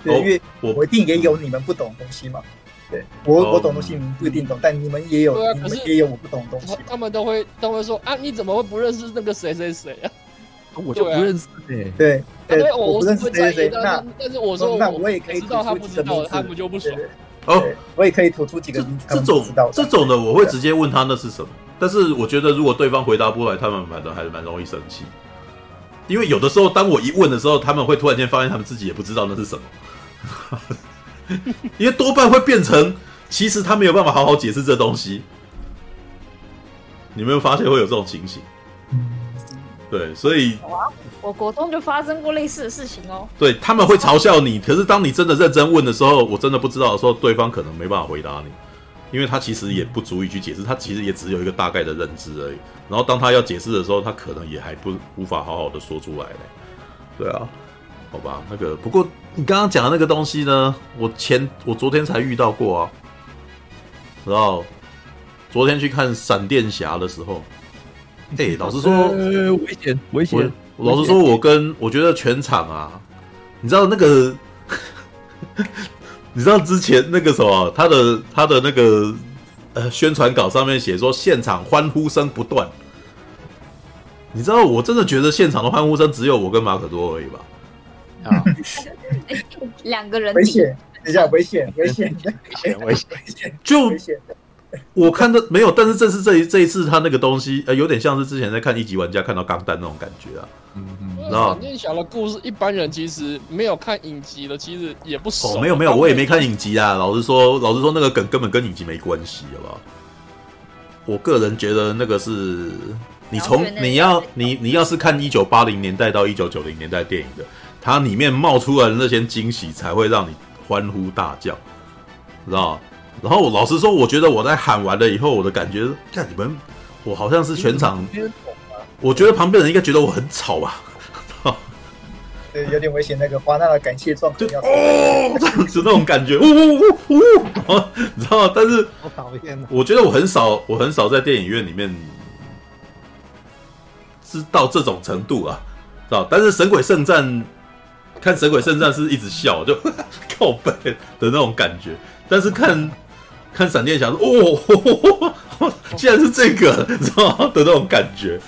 S2: 对，因为我一定也有你们不懂的东西嘛。对我我懂东西，你们不一定懂，但你们也有，你们也有我不懂的东西。
S7: 他们都会都会说啊，你怎么会不认识那个谁谁谁啊？
S3: 我就不认识
S2: 哎。对对，我不认识谁谁谁。那
S7: 但是我说
S2: 那我也可以
S7: 知道他不知道，他不就不爽？
S2: 哦，我也可以吐出几个名字。
S1: 这种这种的我会直接问他那是什么，但是我觉得如果对方回答不来，他们反正还是蛮容易生气。因为有的时候，当我一问的时候，他们会突然间发现他们自己也不知道那是什么，因为多半会变成，其实他没有办法好好解释这东西。你有没有发现会有这种情形？对，所以，
S6: 我国中就发生过类似的事情哦。
S1: 对，他们会嘲笑你，可是当你真的认真问的时候，我真的不知道的时候，对方可能没办法回答你。因为他其实也不足以去解释，他其实也只有一个大概的认知而已。然后当他要解释的时候，他可能也还不无法好好的说出来嘞。对啊，好吧，那个不过你刚刚讲的那个东西呢，我前我昨天才遇到过啊。然后昨天去看闪电侠的时候，哎、欸，老实说，
S3: 呃、危险危险。
S1: 老实说，我跟我觉得全场啊，你知道那个。你知道之前那个什么，他的他的那个呃宣传稿上面写说现场欢呼声不断。你知道我真的觉得现场的欢呼声只有我跟马可多而已吧？
S6: 啊，两个人
S2: 危险，等一下危险危险危险危险 就
S1: 我看到没有，但是这是这一这一次他那个东西呃有点像是之前在看一级玩家看到钢弹那种感觉啊。嗯嗯，
S7: 然后闪电侠的故事，一般人其实没有看影集的，其实也不熟。
S1: 哦，没有没有，我也没看影集啊。老实说，老实说，那个梗根本跟影集没关系，好不好？我个人觉得那个是你从你要你你要是看一九八零年代到一九九零年代电影的，它里面冒出来的那些惊喜，才会让你欢呼大叫，知道？然后我老实说，我觉得我在喊完了以后，我的感觉，看你们，我好像是全场。我觉得旁边人应该觉得我很吵吧，
S2: 对，有点危险。那个华纳的感谢状就
S1: 哦，这样子那种感觉，呜呜呜呜，你知道？但是，
S4: 我讨厌。
S1: 我觉得我很少，我很少在电影院里面知道这种程度啊，知道？但是《神鬼圣战》看《神鬼圣战》是一直笑，就 靠背的那种感觉。但是看看闪电侠，哦，竟然是这个，你知道吗？的那种感觉。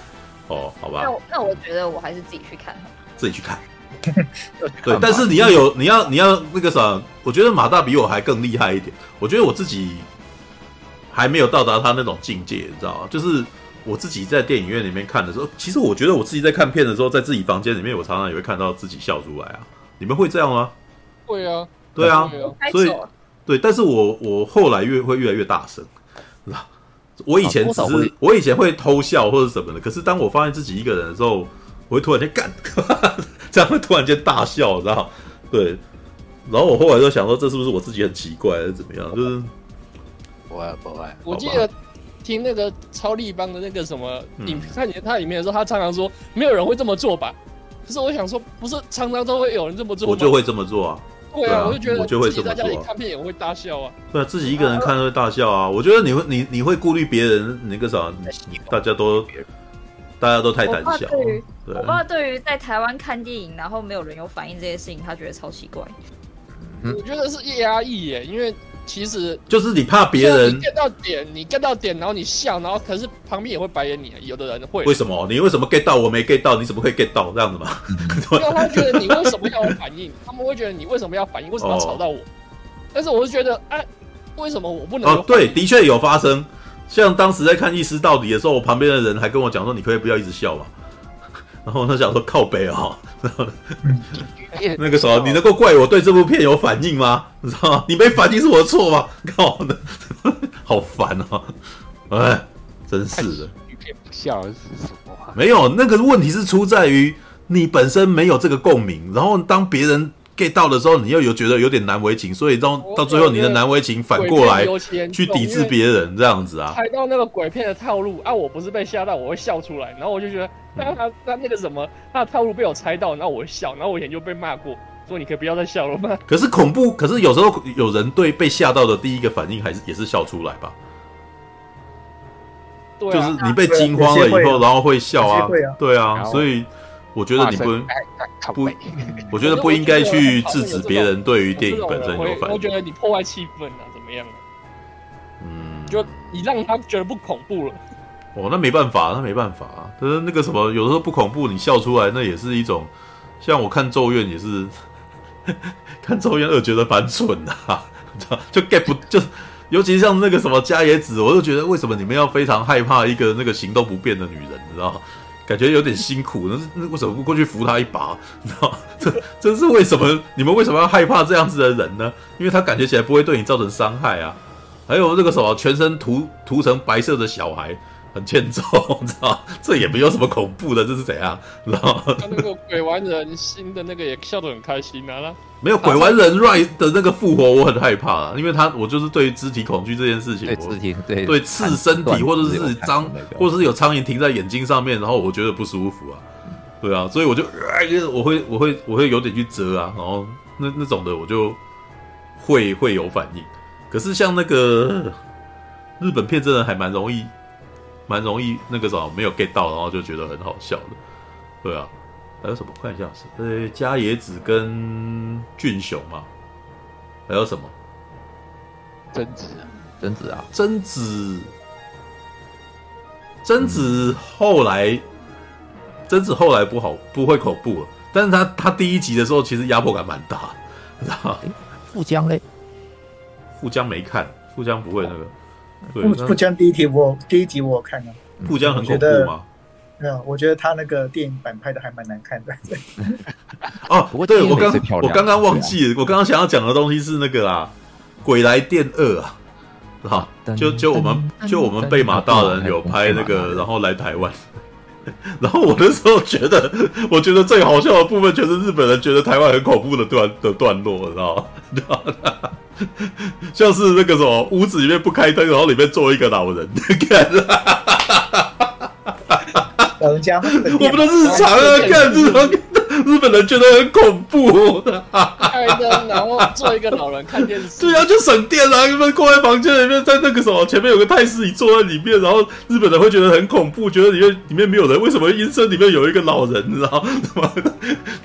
S1: 哦，好吧。
S6: 那我那我觉得我还是自己去看。
S1: 自己去看。对，但是你要有，你要你要那个啥，我觉得马大比我还更厉害一点。我觉得我自己还没有到达他那种境界，你知道吗？就是我自己在电影院里面看的时候，其实我觉得我自己在看片的时候，在自己房间里面，我常常也会看到自己笑出来啊。你们会这样吗？
S7: 会啊。
S1: 对啊。所以对，但是我我后来越会越来越大声，知道。我以前只是我以前会偷笑或者什么的，可是当我发现自己一个人的时候，我会突然间干，这样会突然间大笑，知道？对。然后我后来就想说，这是不是我自己很奇怪，还是怎么样？就是
S5: 不会不会。
S7: 我记得听那个超立邦的那个什么影片，看他里面的时候，他常常说没有人会这么做吧？可是我想说，不是常常都会有人这么做吗？
S1: 我就会这么做啊。
S7: 对啊，我就觉得
S1: 我就会这么做。
S7: 在家里看片也会大笑啊。
S1: 对啊，自己一个人看会大笑啊。我觉得你会你你会顾虑别人那个啥，大家都大家都太胆小。
S6: 我爸对于在台湾看电影，然后没有人有反应这些事情，他觉得超奇怪。
S7: 我觉得是压抑耶，因为其实
S1: 就是你怕别人
S7: get 到点，你 get 到点，然后你笑，然后可是旁边也会白眼你，有的人会。
S1: 为什么？你为什么 get 到我没 get 到？你怎么会 get 到这样子嘛？
S7: 因为他觉得你为什么要反应？他们会觉得你为什么要反应？为什么要吵到我？但是我是觉得，哎，为什么我不能？
S1: 哦，对，的确有发生。像当时在看《一尸到底》的时候，我旁边的人还跟我讲说：“你可以不要一直笑嘛。”然后他想说：“靠北啊。”那个时候，你能够怪我对这部片有反应吗？你知道吗？你没反应是我的错吗？靠的，好烦哦！哎，真是的。
S5: 不笑是什么？
S1: 没有，那个问题是出在于你本身没有这个共鸣，然后当别人 get 到的时候，你又有觉得有点难为情，所以到到最后你的难为情反过来去抵制别人这样子啊。
S7: 猜到那个鬼片的套路啊，我不是被吓到，我会笑出来，然后我就觉得。那他那那个什么，他的套路被我猜到，然后我会笑，然后我以前就被骂过，说你可以不要再笑了吗？
S1: 可是恐怖，可是有时候有人对被吓到的第一个反应还是也是笑出来吧？
S7: 对啊，
S1: 就是你被惊慌了以后，然后会笑啊，对啊，所以我觉得你不不，我觉得不应该去制止别人对于电影本身有反应。
S7: 我觉得你破坏气氛啊，怎么样？嗯，就你让他觉得不恐怖了。
S1: 哦，那没办法，那没办法啊。可是那个什么，有的时候不恐怖，你笑出来，那也是一种。像我看《咒怨》也是，看《咒怨二》觉得蛮蠢的，啊，就 get 不就，尤其像那个什么加野子，我就觉得为什么你们要非常害怕一个那个行动不便的女人，你知道？感觉有点辛苦，那那为什么不过去扶他一把？你知道？这这是为什么？你们为什么要害怕这样子的人呢？因为他感觉起来不会对你造成伤害啊。还有这个什么，全身涂涂成白色的小孩。很欠揍，你知道？这也没有什么恐怖的，这是怎样？知道？
S7: 他那个鬼玩人新的那个也笑得很开心啊！
S1: 没有鬼玩人 Rise 的那个复活，我很害怕啊，因为他我就是对于肢体恐惧这件事情，
S3: 对肢体对
S1: 对刺身体或者是脏，或者是有苍蝇停在眼睛上面，然后我觉得不舒服啊，对啊，所以我就我会我会我会有点去遮啊，然后那那种的我就会会有反应。可是像那个日本片，真的还蛮容易。蛮容易那个什么没有 get 到，然后就觉得很好笑的，对啊，还有什么？看一下是呃，加野子跟俊雄嘛，还有什么？
S5: 贞子啊，
S3: 贞子啊，
S1: 贞子，贞子后来，贞子后来不好，不会恐怖了，但是他他第一集的时候其实压迫感蛮大，知道吗？
S3: 富江嘞，
S1: 富江没看，富江不会那个。
S2: 富富江第一集我第一集我有看了，
S1: 富江很恐怖吗？
S2: 没有，我觉得他那个电影版拍的还蛮难看的。
S1: 哦，对，我刚我刚刚忘记了，我刚刚想要讲的东西是那个啊，《鬼来电二》啊，好，就就我们就我们贝马大人有拍那个，然后来台湾，然后我那时候觉得，我觉得最好笑的部分就是日本人觉得台湾很恐怖的段的段落，你知道吗？像是那个什么屋子里面不开灯，然后里面坐一个老人，看，
S2: 老人家，
S1: 我们的日常啊，看这种。日本人觉得很恐怖，
S7: 开灯然后做一个老人看电视。
S1: 对啊，就省电啊！因为关在房间里面，在那个什么前面有个太师椅坐在里面，然后日本人会觉得很恐怖，觉得里面里面没有人。为什么阴森里面有一个老人？你知道吗？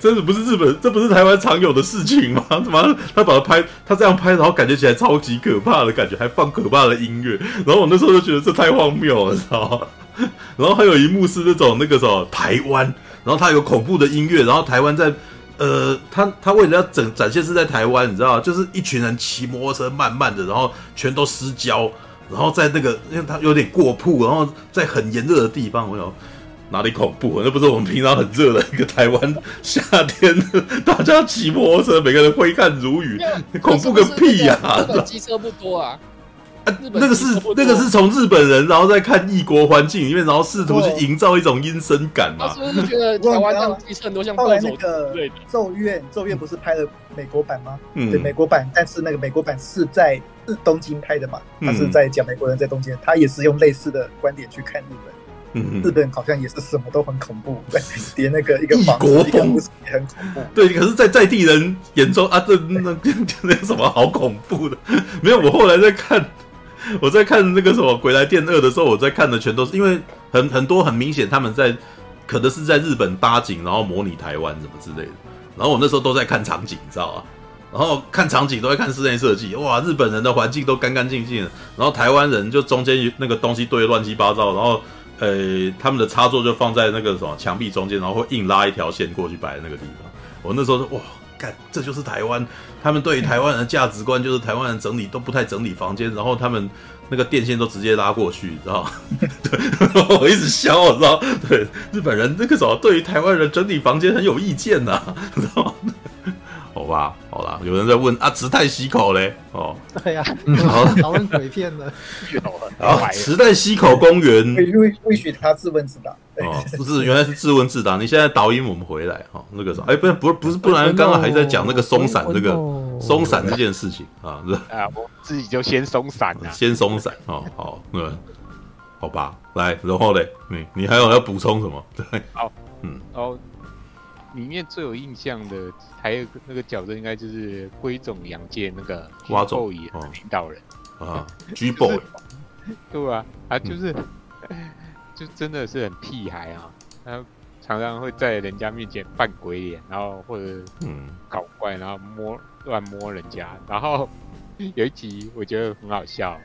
S1: 真的不是日本，这不是台湾常有的事情吗？怎 么他把他拍，他这样拍，然后感觉起来超级可怕的感觉，还放可怕的音乐。然后我那时候就觉得这太荒谬了，你知道吗？然后还有一幕是那种那个什么台湾。然后它有恐怖的音乐，然后台湾在，呃，他他为了要整展现是在台湾，你知道吗？就是一群人骑摩托车慢慢的，然后全都失焦，然后在那个，因为他有点过曝，然后在很炎热的地方，我想哪里恐怖？那不是我们平常很热的一个台湾夏天，大家骑摩托车，每个人挥汗如雨，恐怖个屁呀！
S7: 日本机车不多啊。
S1: 啊，那个是那个是从日本人，然后再看异国环境里面，然后试图去营造一种阴森感嘛。
S7: 是不是觉得台湾像后来
S2: 那个咒怨，咒怨不是拍了美国版吗？嗯，对，美国版，但是那个美国版是在东京拍的嘛，他是在讲美国人在东京，他也是用类似的观点去看日本。嗯，日本好像也是什么都很恐怖，对 连那个一个异国风也很恐怖。
S1: 对，可是，在在地人眼中啊，这那 那有什么好恐怖的？没有，我后来在看。我在看那个什么《鬼来电二》的时候，我在看的全都是因为很很多很明显他们在可能是在日本搭景，然后模拟台湾什么之类的。然后我那时候都在看场景，你知道吧？然后看场景都在看室内设计，哇，日本人的环境都干干净净的，然后台湾人就中间那个东西堆乱七八糟，然后呃他们的插座就放在那个什么墙壁中间，然后会硬拉一条线过去摆在那个地方。我那时候说哇。看，这就是台湾。他们对于台湾人的价值观，就是台湾人整理都不太整理房间，然后他们那个电线都直接拉过去，知道吗？对，我一直笑，我知道。对，日本人那个时候对于台湾人整理房间很有意见呐，知道吗？吧，好啦，有人在问啊，池袋西口嘞？哦，
S4: 对呀，好讨论鬼片了。
S1: 好，池袋西口公园，
S2: 允许他自问自答。
S1: 哦，不是，原来是自问自答。你现在导引我们回来哈，那个什么，哎，不是，不是，不是，不然刚刚还在讲那个松散这个松散这件事情啊，是
S5: 啊，我自己就先松散了，
S1: 先松散哦，好，嗯，好吧，来，然后嘞，你你还有要补充什么？对，
S5: 好，嗯，哦。里面最有印象的还有那个角色，应该就是龟总洋介那个 G-boy 领导人。
S1: 啊，G-boy，
S5: 对啊，他就是，嗯、就真的是很屁孩啊，他常常会在人家面前扮鬼脸，然后或者嗯。搞怪，然后摸乱摸人家，然后 有一集我觉得很好笑，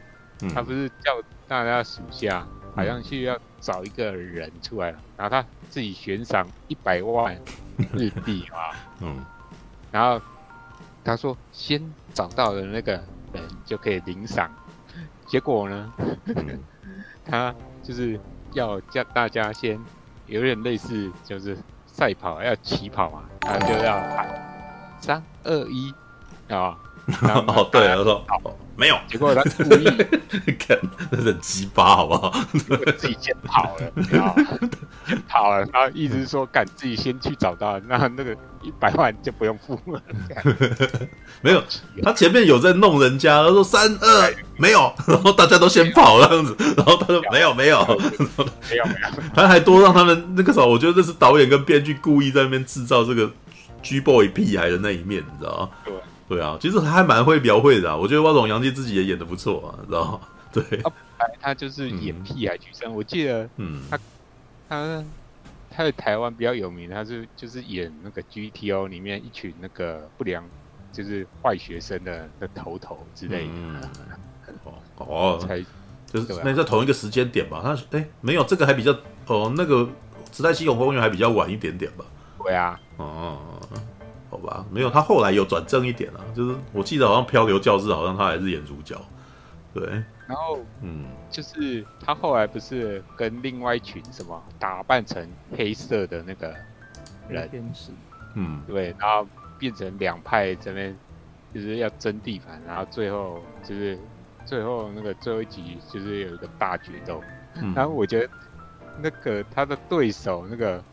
S5: 嗯、他不是叫大家属下，好像去要找一个人出来了，然后他自己悬赏一百万。日币啊，嗯，然后他说先找到的那个人就可以领赏，结果呢，他就是要叫大家先有点类似就是赛跑要起跑嘛，他就要喊三二一啊，
S1: 哦对，他说好。没有，
S5: 结果他故意
S1: 看，那是很鸡巴，好不好？
S5: 自己先跑了，先跑 了，然后一直说赶自己先去找到，那那个一百万就不用付了。
S1: 没有，他前面有在弄人家，他说三二没有，然后大家都先跑这样子，然后他说没有没有，
S5: 没有没有，
S1: 他还多让他们那个时候，我觉得这是导演跟编剧故意在那边制造这个 G boy 屁孩的那一面，你知道吗？对。对啊，其实还蛮会描绘的啊。我觉得汪总杨基自己也演的不错啊，知道吗？对，
S5: 他他就是演屁孩取胜。我记得，嗯，他他他在台湾比较有名，他是就是演那个 GTO 里面一群那个不良就是坏学生的的头头之类的。哦 哦，才
S1: 就是那在同一个时间点吧？他哎没有这个还比较哦，那个时代西口公园还比较晚一点点吧？
S5: 对啊，
S1: 哦。没有，他后来有转正一点啊，就是我记得好像《漂流教室》好像他还是演主角，对。
S5: 然后，嗯，就是他后来不是跟另外一群什么打扮成黑色的那个人，
S4: 天使，
S1: 嗯，
S5: 对，然后变成两派这边就是要争地盘，然后最后就是最后那个最后一集就是有一个大决斗，嗯、然后我觉得那个他的对手那个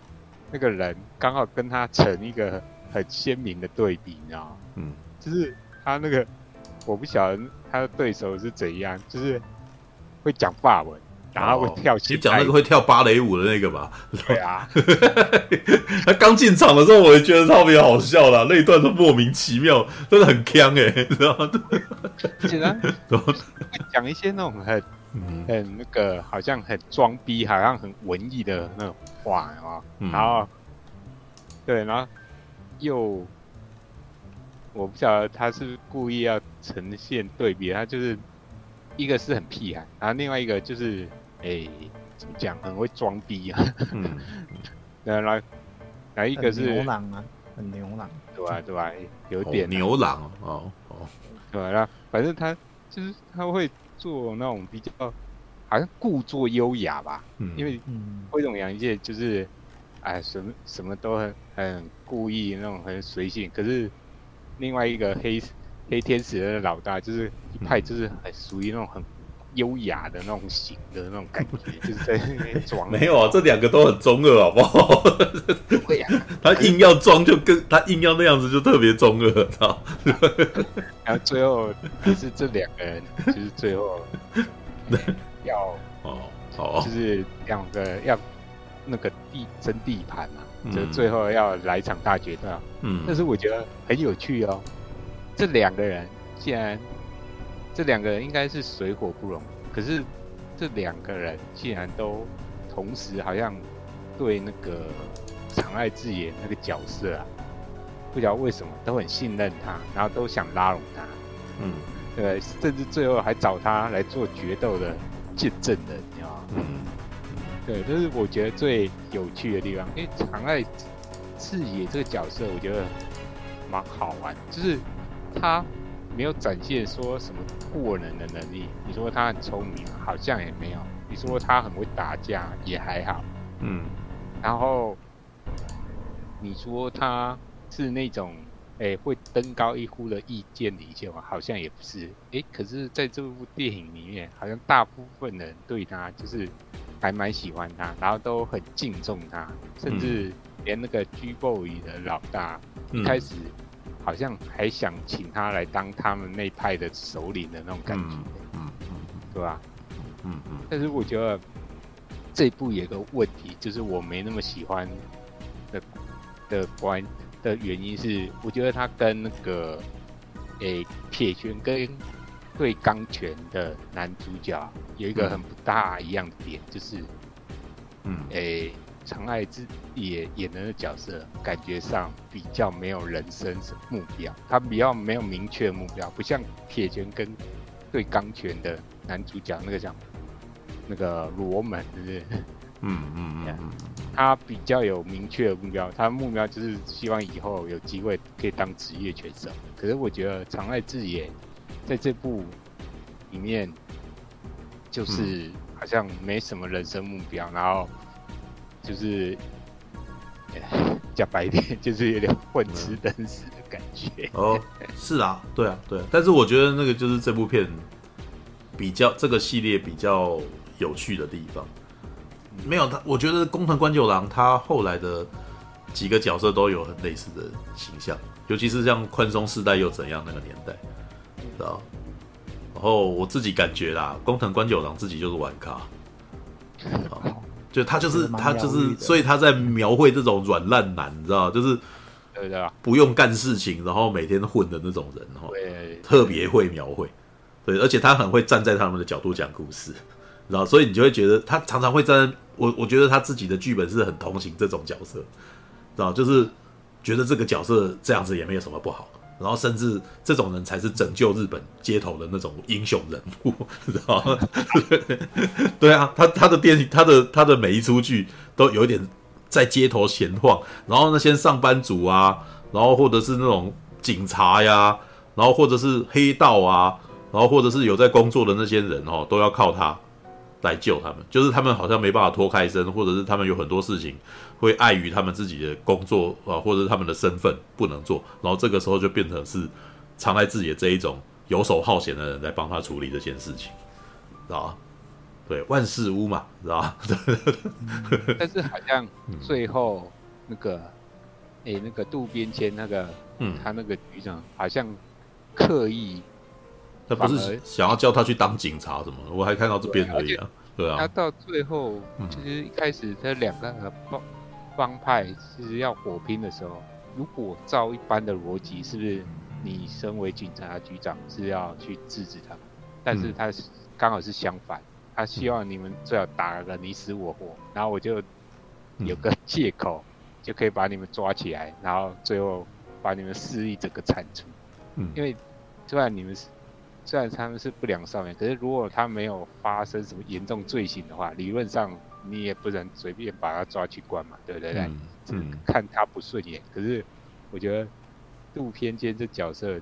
S5: 那个人刚好跟他成一个。很鲜明的对比，你知道吗？嗯，就是他那个，我不晓得他的对手是怎样，就是会讲法文，然后会跳起。
S1: 你讲那个会跳芭蕾舞的那个吧？
S5: 对啊。
S1: 他刚进场的时候，我也觉得特别好笑啦，那一段都莫名其妙，真的很锵哎、欸，你知道吗？
S5: 竟 然讲一些那种很、嗯、很那个，好像很装逼，好像很文艺的那种话啊，然后、嗯、对，然后。又，我不晓得他是故意要呈现对比，他就是一个是很屁孩，然后另外一个就是，哎、欸，怎么讲，很会装逼啊。嗯。然后，然后一个是
S4: 牛郎啊，很牛郎。
S5: 对啊，对啊，有点、啊、
S1: 牛郎哦哦。
S5: 对啊，然后反正他就是他会做那种比较，好像故作优雅吧。嗯。因为龟塚洋介就是。哎，什么什么都很很故意那种很随性，可是另外一个黑黑天使的老大，就是一派就是很属于那种很优雅的那种型的那种感觉，就是在那边装。
S1: 没有啊，这两个都很中二，好不好？
S5: 会呀，
S1: 他硬要装，就跟他硬要那样子，就特别中二，操！
S5: 然后最后就是这两个人，就是最后要
S1: 哦，哦，
S5: 就是两个要那个地争地盘嘛。就最后要来一场大决斗，嗯，但是我觉得很有趣哦。这两个人既然这两个人应该是水火不容，可是这两个人竟然都同时好像对那个长爱智也那个角色啊，不知道为什么都很信任他，然后都想拉拢他，嗯，对，甚至最后还找他来做决斗的见证人，你知道吗？嗯。对，这是我觉得最有趣的地方。因为长濑智也这个角色，我觉得蛮好玩，就是他没有展现说什么过人的能力。你说他很聪明，好像也没有；你说他很会打架，也还好。嗯。然后你说他是那种诶会登高一呼的意见领袖，好像也不是。诶，可是在这部电影里面，好像大部分人对他就是。还蛮喜欢他，然后都很敬重他，甚至连那个 G-Boy 的老大，嗯、一开始好像还想请他来当他们那派的首领的那种感觉，嗯嗯，嗯对吧？嗯嗯。但是我觉得这一部有个问题，就是我没那么喜欢的的关的原因是，我觉得他跟那个诶铁拳跟。对钢拳的男主角有一个很不大一样的点，嗯、就是，嗯，诶，长爱之也演的那角色，感觉上比较没有人生目标，他比较没有明确的目标，不像铁拳跟对钢拳的男主角那个叫那个罗门，是不是？嗯嗯嗯，他比较有明确的目标，他的目标就是希望以后有机会可以当职业拳手。可是我觉得长濑智也。在这部里面，就是好像没什么人生目标，嗯、然后就是讲白一点，就是有点混吃等死的感觉。
S1: 哦，是啊，对啊，对啊。但是我觉得那个就是这部片比较这个系列比较有趣的地方。没有他，我觉得工藤官九郎他后来的几个角色都有很类似的形象，尤其是像宽松世代又怎样那个年代。知道，然后我自己感觉啦，工藤官九郎自己就是玩咖，就他就是他就是，所以他在描绘这种软烂男，你知道，就是对的，不用干事情，然后每天混的那种人，哈，特别会描绘，对，而且他很会站在他们的角度讲故事，然后所以你就会觉得他常常会站在，我我觉得他自己的剧本是很同情这种角色，知道，就是觉得这个角色这样子也没有什么不好。然后甚至这种人才是拯救日本街头的那种英雄人物，知道吗？对啊，他他的电影，他的他的每一出剧都有点在街头闲晃，然后那些上班族啊，然后或者是那种警察呀，然后或者是黑道啊，然后或者是有在工作的那些人哦，都要靠他来救他们，就是他们好像没办法脱开身，或者是他们有很多事情。会碍于他们自己的工作啊，或者是他们的身份不能做，然后这个时候就变成是常在自己的这一种游手好闲的人来帮他处理这件事情，知道吧？对，万事屋嘛，知道
S5: 但是好像最后那个，哎、嗯，那个渡边谦那个，嗯，他那个局长好像刻意，
S1: 他不是想要叫他去当警察什么？我还看到这边而已啊，对啊。
S5: 他到最后其实一开始这两个帮。帮派其实要火拼的时候，如果照一般的逻辑，是不是你身为警察局长是要去制止他们？但是他刚好是相反，他希望你们最好打个你死我活，然后我就有个借口就可以把你们抓起来，然后最后把你们势力整个铲除。嗯，因为虽然你们是虽然他们是不良少年，可是如果他没有发生什么严重罪行的话，理论上。你也不能随便把他抓去关嘛，对不对？嗯，嗯，看他不顺眼。可是我觉得渡边谦这角色，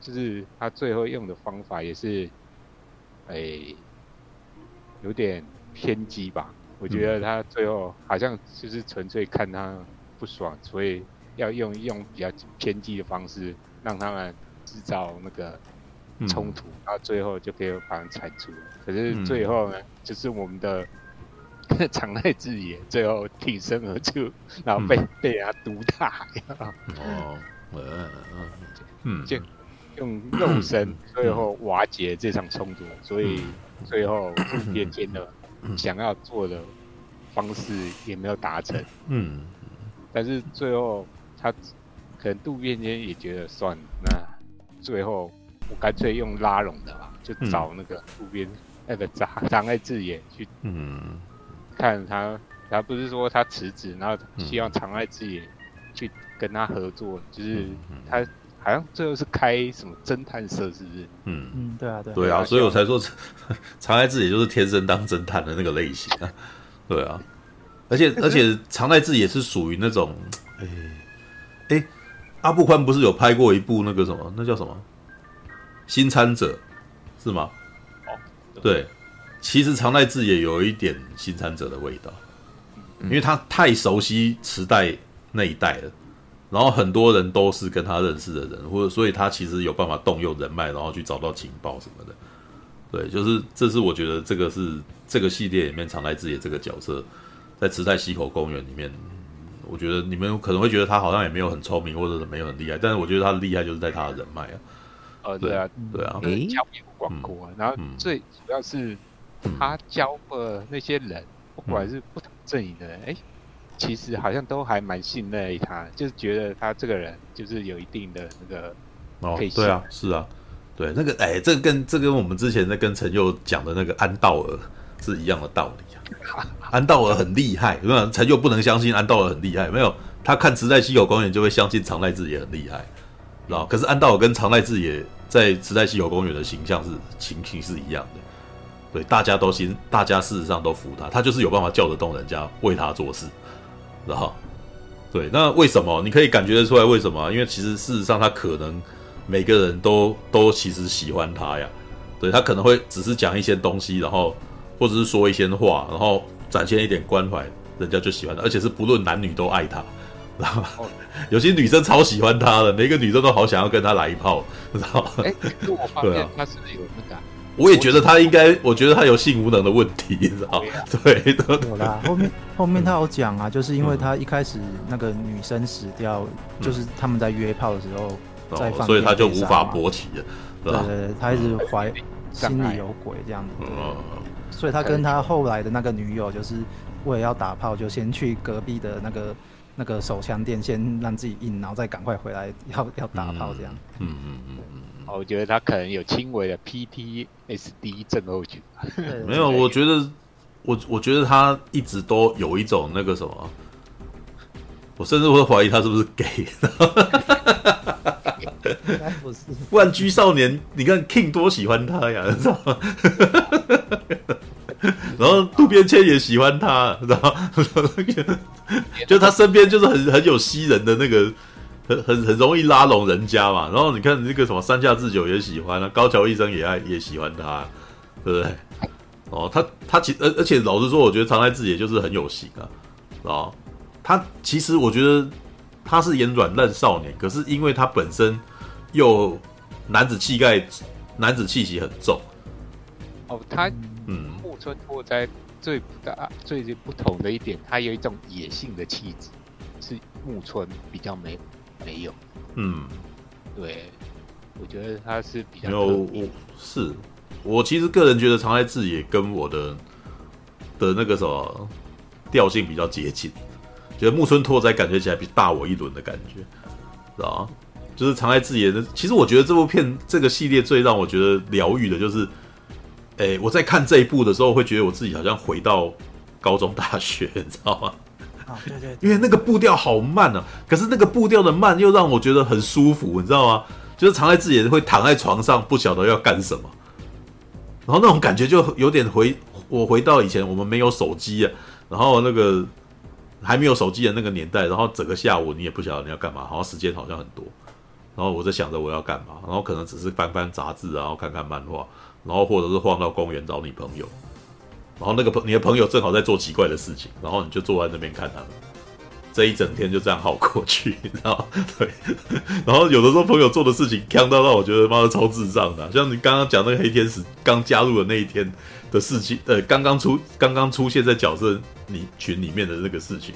S5: 就是他最后用的方法也是，哎、欸，有点偏激吧。我觉得他最后好像就是纯粹看他不爽，所以要用用比较偏激的方式让他们制造那个冲突，然后最后就可以把人铲除。可是最后呢，就是我们的 长濑智也最后挺身而出，然后被被人家毒打。哦，嗯，就用肉身最后瓦解这场冲突，所以最后渡边谦的想要做的方式也没有达成。嗯，但是最后他可能渡边间也觉得算了，那最后我干脆用拉拢的吧，就找那个路边那个长长濑智也去，嗯，看他他不是说他辞职，然后希望长濑智也去跟他合作，就是他。好像最后是开什么侦探社，是不是？
S4: 嗯嗯，对啊，对。
S1: 对啊，所以我才说 长濑智也就是天生当侦探的那个类型啊。对啊，而且 而且长濑智也是属于那种，哎哎，阿布宽不是有拍过一部那个什么，那叫什么？新参者是吗？哦，对，其实常濑智也有一点新参者的味道，因为他太熟悉时代那一代了。然后很多人都是跟他认识的人，或者所以他其实有办法动用人脉，然后去找到情报什么的。对，就是这是我觉得这个是这个系列里面常濑智也这个角色，在池袋西口公园里面，我觉得你们可能会觉得他好像也没有很聪明，或者是没有很厉害，但是我觉得他的厉害就是在他的人脉啊。
S5: 呃，对啊，对啊，交友广阔啊。然后最主要是他教的那些人，不管是不同阵营的人，哎。其实好像都还蛮信赖他，就是觉得他这个人就是有一定的那个哦，
S1: 对啊，是啊，对那个哎，这个跟这跟我们之前在跟陈佑讲的那个安道尔是一样的道理啊。安道尔很厉害，因为陈佑不能相信安道尔很厉害，没有他看时代西口公园就会相信常赖智也很厉害，知道？可是安道尔跟长濑智也在池袋西游公园的形象是情形是一样的，对，大家都信，大家事实上都服他，他就是有办法叫得动人家为他做事。然后，对，那为什么？你可以感觉得出来为什么？因为其实事实上，他可能每个人都都其实喜欢他呀。对，他可能会只是讲一些东西，然后或者是说一些话，然后展现一点关怀，人家就喜欢他，而且是不论男女都爱他。然后有些女生超喜欢他的，每个女生都好想要跟他来一炮，知道吗？哎，我发现他是有那个。我也觉得他应该，我觉得他有性无能的问题，你知道吗？对，
S4: 有啦。后面后面他有讲啊，就是因为他一开始那个女生死掉，就是他们在约炮的时候在放，
S1: 所以他就无法勃起了。
S4: 对对对，他一直怀心里有鬼这样子。所以他跟他后来的那个女友，就是为了要打炮，就先去隔壁的那个那个手枪店，先让自己硬，然后再赶快回来要要打炮这样。嗯嗯嗯嗯。
S5: 我觉得他可能有轻微的 PTSD 症候群。
S1: 没有，我觉得我我觉得他一直都有一种那个什么，我甚至会怀疑他是不是 gay。不是，万居少年，你看 King 多喜欢他呀，你知道吗？然后渡边谦也喜欢他，然后？就他身边就是很很有吸人的那个。很很很容易拉拢人家嘛，然后你看那个什么山下智久也喜欢啊，高桥医生也爱也喜欢他，对不对？哦，他他其而而且老实说，我觉得长濑智也就是很有型啊，哦，他其实我觉得他是演软烂少年，可是因为他本身又男子气概、男子气息很重。
S5: 哦，他嗯，木村拓哉最不大最不同的一点，他有一种野性的气质，是木村比较没。没有，嗯，对，我觉得他是比较没有，
S1: 我是我其实个人觉得长濑智也跟我的的那个什么调性比较接近，觉得木村拓哉感觉起来比大我一轮的感觉，知道吗？就是长濑智也的，其实我觉得这部片这个系列最让我觉得疗愈的就是，哎，我在看这一部的时候会觉得我自己好像回到高中大学，你知道吗？
S4: 对对，
S1: 因为那个步调好慢啊，可是那个步调的慢又让我觉得很舒服，你知道吗？就是长濑智也会躺在床上不晓得要干什么，然后那种感觉就有点回我回到以前我们没有手机啊，然后那个还没有手机的那个年代，然后整个下午你也不晓得你要干嘛，好像时间好像很多，然后我在想着我要干嘛，然后可能只是翻翻杂志，然后看看漫画，然后或者是晃到公园找你朋友。然后那个朋你的朋友正好在做奇怪的事情，然后你就坐在那边看他们，这一整天就这样耗过去，你知道？对。然后有的时候朋友做的事情，看到让我觉得妈的超智障的，像你刚刚讲那个黑天使刚加入的那一天的事情，呃，刚刚出刚刚出现在角色里群里面的那个事情，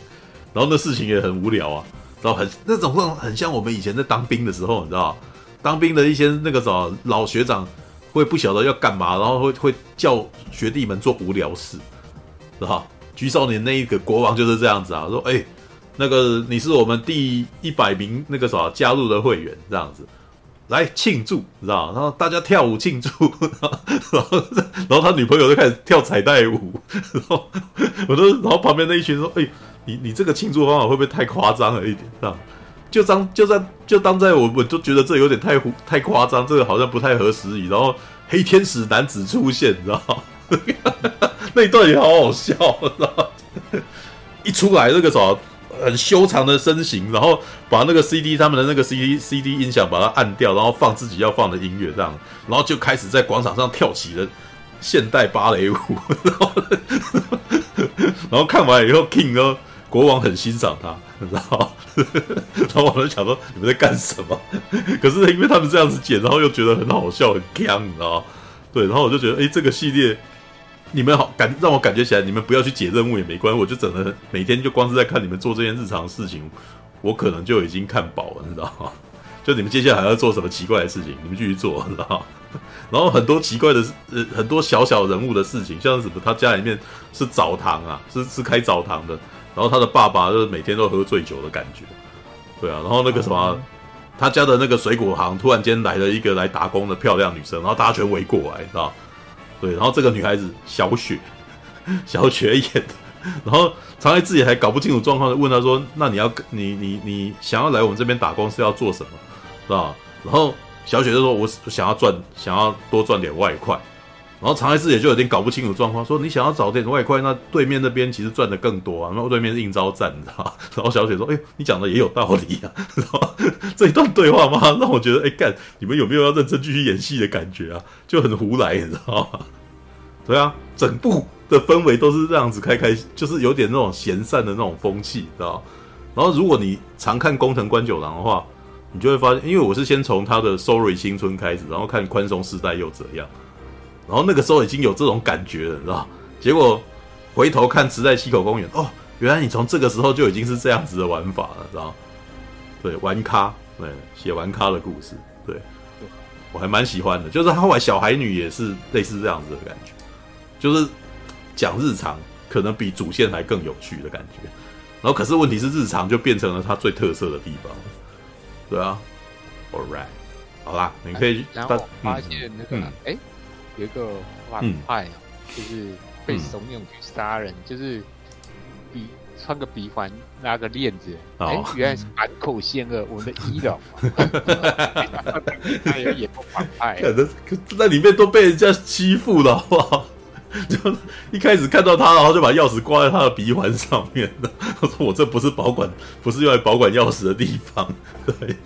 S1: 然后那事情也很无聊啊，都很那种很很像我们以前在当兵的时候，你知道？当兵的一些那个什么老学长会不晓得要干嘛，然后会会叫学弟们做无聊事，是吧？居少年那一个国王就是这样子啊，说哎。那个你是我们第一百名那个啥加入的会员这样子，来庆祝，知道？然后大家跳舞庆祝，然 后然后他女朋友就开始跳彩带舞，然后我都然后旁边那一群说，哎，你你这个庆祝方法会不会太夸张了一点？这样就当就在就当在我我就觉得这有点太太夸张，这个好像不太合时宜。然后黑天使男子出现，你知道？那一段也好好笑，知道？一出来那个啥。很修长的身形，然后把那个 CD 他们的那个 CD CD 音响把它按掉，然后放自己要放的音乐，这样，然后就开始在广场上跳起了现代芭蕾舞，然后，然后看完以后，King 呢，国王很欣赏他，你知道，然后我就想说你们在干什么？可是因为他们这样子剪，然后又觉得很好笑，很 g，你知道，对，然后我就觉得，哎，这个系列。你们好感让我感觉起来，你们不要去解任务也没关系，我就整的每天就光是在看你们做这件日常事情，我可能就已经看饱了，你知道吗？就你们接下来还要做什么奇怪的事情，你们继续做，你知道吗？然后很多奇怪的呃很多小小人物的事情，像是什么他家里面是澡堂啊，是是开澡堂的，然后他的爸爸就是每天都喝醉酒的感觉，对啊，然后那个什么他家的那个水果行突然间来了一个来打工的漂亮女生，然后大家全围过来，知道。对，然后这个女孩子小雪，小雪演的，然后常爱自己还搞不清楚状况，问他说：“那你要你你你想要来我们这边打工是要做什么，是吧？”然后小雪就说：“我想要赚，想要多赚点外快。”然后长爱自己就有点搞不清楚状况，说：“你想要找点外快，那对面那边其实赚的更多啊，然后对面是应召站，你知道吗？”然后小雪说：“哎，你讲的也有道理啊。”然后这一段对话嘛，让我觉得，哎干，你们有没有要认真继续演戏的感觉啊？就很胡来，你知道吗？对啊，整部的氛围都是这样子，开开就是有点那种闲散的那种风气，知道？然后如果你常看宫藤官九郎的话，你就会发现，因为我是先从他的《Sorry 青春》开始，然后看《宽松时代》又怎样，然后那个时候已经有这种感觉了，你知道？结果回头看《池袋西口公园》，哦，原来你从这个时候就已经是这样子的玩法了，知道？对，玩咖，对，写玩咖的故事，对，我还蛮喜欢的，就是他后来小孩女也是类似这样子的感觉。就是讲日常，可能比主线还更有趣的感觉。然后，可是问题是，日常就变成了它最特色的地方。对啊，All right，好啦，你可以。
S5: 然后发现那个，哎、有一个反派，就是被怂恿去杀人，嗯、就是鼻穿个鼻环，拉个链子。哎、欸，原来是坂口宪二，我们的医疗。他也演过反派，可能
S1: 在里面都被人家欺负了，好不好？就一开始看到他，然后就把钥匙挂在他的鼻环上面了。他说：“我这不是保管，不是用来保管钥匙的地方。”对，哎、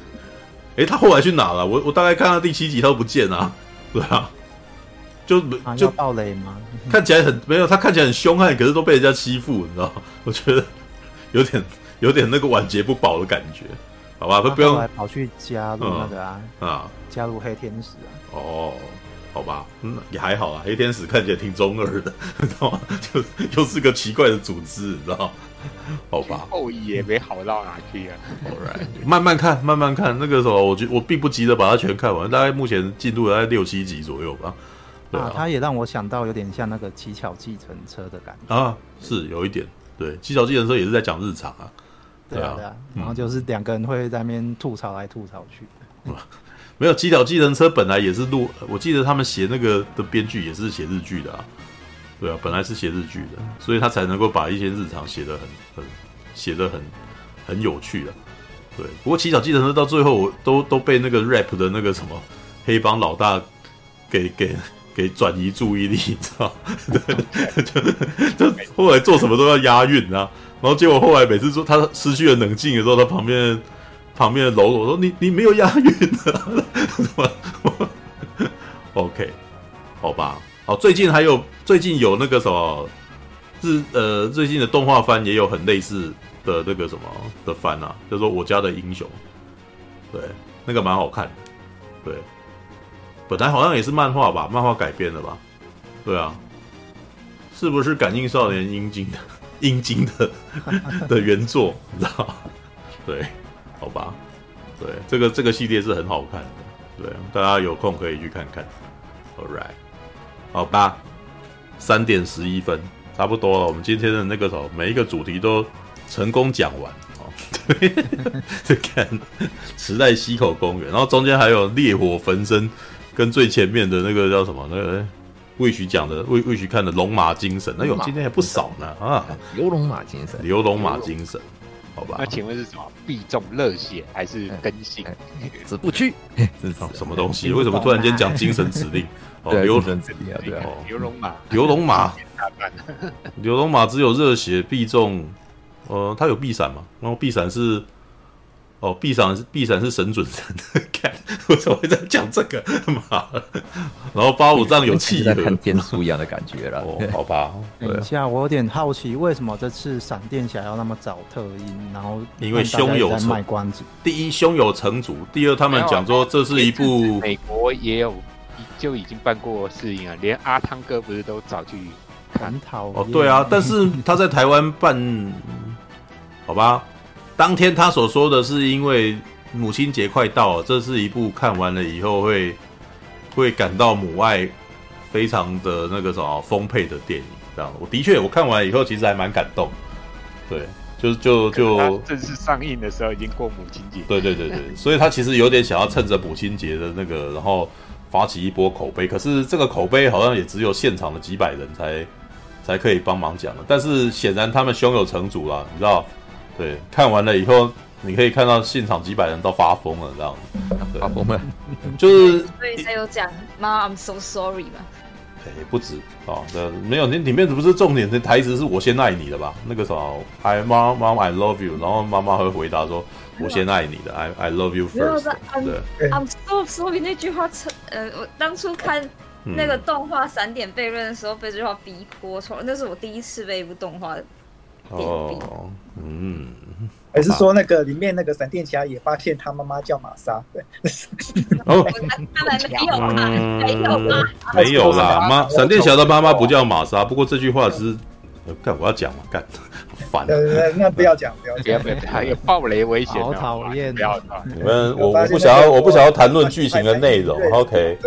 S1: 欸，他后来去哪了？我我大概看到第七集，他都不见啊。对啊，就就
S4: 暴雷吗？
S1: 看起来很没有，他看起来很凶悍，可是都被人家欺负，你知道？我觉得有点有点那个晚节不保的感觉，好吧？他不用
S4: 来跑去加入那个啊、嗯、啊，加入黑天使啊。
S1: 哦。好吧，嗯，也还好啊。黑天使看起来挺中二的，你知道吗？就又是个奇怪的组织，你知道？好吧，
S5: 后裔也没好到哪去啊。
S1: 慢慢看，慢慢看。那个时候，我觉我并不急着把它全看完，大概目前进度在六七集左右吧。对啊，啊，
S4: 它也让我想到有点像那个乞巧计程车的感觉
S1: 啊，是有一点。对，乞巧计程车也是在讲日常啊。
S4: 对啊，对啊。然后就是两个人会在那边吐槽来吐槽去。
S1: 嗯没有，乞巧计程车本来也是录，我记得他们写那个的编剧也是写日剧的啊，对啊，本来是写日剧的，所以他才能够把一些日常写的很很写的很很有趣的，对。不过乞巧计程车到最后我都都被那个 rap 的那个什么黑帮老大给给给转移注意力，你知道？对，就 就后来做什么都要押韵啊，然后结果后来每次说他失去了冷静的时候，他旁边。旁边的喽啰说：“你你没有押韵啊？”OK，好吧，好，最近还有最近有那个什么日呃最近的动画番也有很类似的那个什么的番啊，叫做《我家的英雄》，对，那个蛮好看，对，本来好像也是漫画吧，漫画改编的吧，对啊，是不是《感应少年》阴茎的 阴茎的 的原作？你知道？对，好吧，对，这个这个系列是很好看的，对，大家有空可以去看看。All right，好吧，三点十一分。差不多了，我们今天的那个什么，每一个主题都成功讲完哦。对，就看时代西口公园，然后中间还有烈火焚身，跟最前面的那个叫什么？那个魏许讲的魏魏许看的龙马精神，那有今天还不少呢啊！
S3: 刘龙马精神，
S1: 刘龙马精神，好吧？
S5: 那请问是什么？必中热血还是更新？
S3: 子不屈，
S1: 这是 什么东西？为什么突然间讲精神指令？哦，刘龙
S5: 指令啊，对啊，刘龙马，
S1: 刘龙马。刘龙马只有热血必中，呃，他有避闪嘛？然后避闪是，哦，避闪是避闪是神准神，看我怎么会在讲这个？妈，然后八五仗有契合，
S3: 看天书一样的感觉了。
S1: 哦，好吧。
S4: 等一下，我有点好奇，为什么这次闪电侠要那么早特音？然后
S1: 因为胸有
S4: 卖关子，
S1: 第一胸有成竹，第二他们讲说这是一部
S5: 美国也有就已经办过试映啊，连阿汤哥不是都早去。
S4: 很讨
S1: 哦，对啊，但是他在台湾办，好吧，当天他所说的是因为母亲节快到了，这是一部看完了以后会会感到母爱非常的那个什么丰沛的电影，这样。我的确我看完以后其实还蛮感动，对，就就就
S5: 正式上映的时候已经过母亲节，
S1: 对对对对，所以他其实有点想要趁着母亲节的那个，然后发起一波口碑，可是这个口碑好像也只有现场的几百人才。才可以帮忙讲的，但是显然他们胸有成竹了，你知道？对，看完了以后，你可以看到现场几百人都发疯了，这样。
S3: 发疯了，
S1: 就是
S6: 所以才有讲妈，I'm so sorry 嘛。
S1: 哎，不止啊，这没有，那里面不是重点的台词是我先爱你的吧？那个什么，I mom mom I love you，然后妈妈会回答说，我先爱你的，I I love you first。
S6: 对，I'm so sorry 那句话，呃，我当初看。那个动画《闪点悖论》的时候被这句话逼哭，从那是我第一次被一部动画
S1: 哦，嗯，
S2: 还是说那个里面那个闪电侠也发现他妈妈叫玛莎？对，
S1: 哦，
S6: 他们没有吗？没有吗？
S1: 没有啦，妈，闪电侠的妈妈不叫玛莎。不过这句话是，干我要讲嘛，干，烦。
S2: 那不要讲，不要讲，
S5: 不要，还有暴雷危险，
S4: 好讨厌。不要，
S1: 你们，我我不想要，我不想要谈论剧情的内容。OK。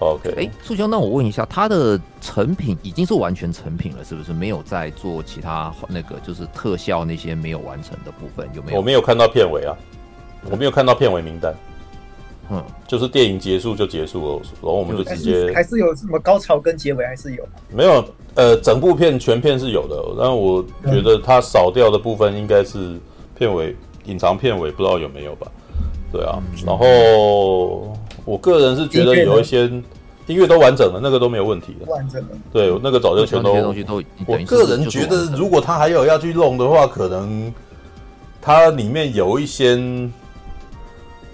S1: OK，哎，
S3: 素兄，那我问一下，他的成品已经是完全成品了，是不是？没有在做其他那个，就是特效那些没有完成的部分，有没有？
S1: 我没有看到片尾啊，我没有看到片尾名单。嗯，就是电影结束就结束了，然后我们就直接
S2: 还，是有什么高潮跟结尾还是有？
S1: 没有，呃，整部片全片是有的，但我觉得它少掉的部分应该是片尾隐藏片尾，不知道有没有吧？对啊，嗯、然后。我个人是觉得有一些音乐都完整了，那个都没有问题的。
S2: 完整了，
S1: 对，那个早就全都。
S3: 东西都。
S1: 我个人觉得，如果他还有要去弄的话，可能它里面有一些，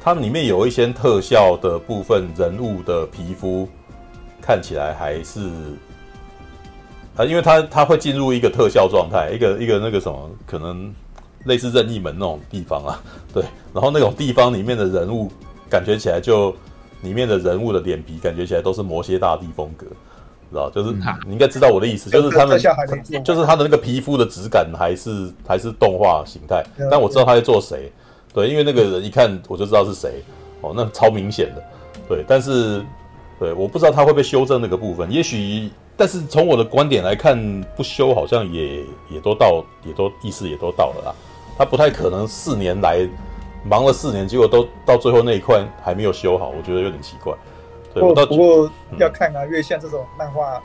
S1: 它里面有一些特效的部分，人物的皮肤看起来还是啊，因为它它会进入一个特效状态，一个一个那个什么，可能类似任意门那种地方啊，对，然后那种地方里面的人物感觉起来就。里面的人物的脸皮感觉起来都是魔蝎大帝风格，知道？就是你应该知道我的意思，就是他们就是他的那个皮肤的质感还是还是动画形态，但我知道他在做谁，对，因为那个人一看我就知道是谁，哦，那超明显的，对，但是对，我不知道他会不会修正那个部分，也许，但是从我的观点来看，不修好像也也都到，也都意思也都到了啦，他不太可能四年来。忙了四年，结果都到最后那一块还没有修好，我觉得有点奇怪。对，
S2: 不过不过要看啊，因为像这种漫画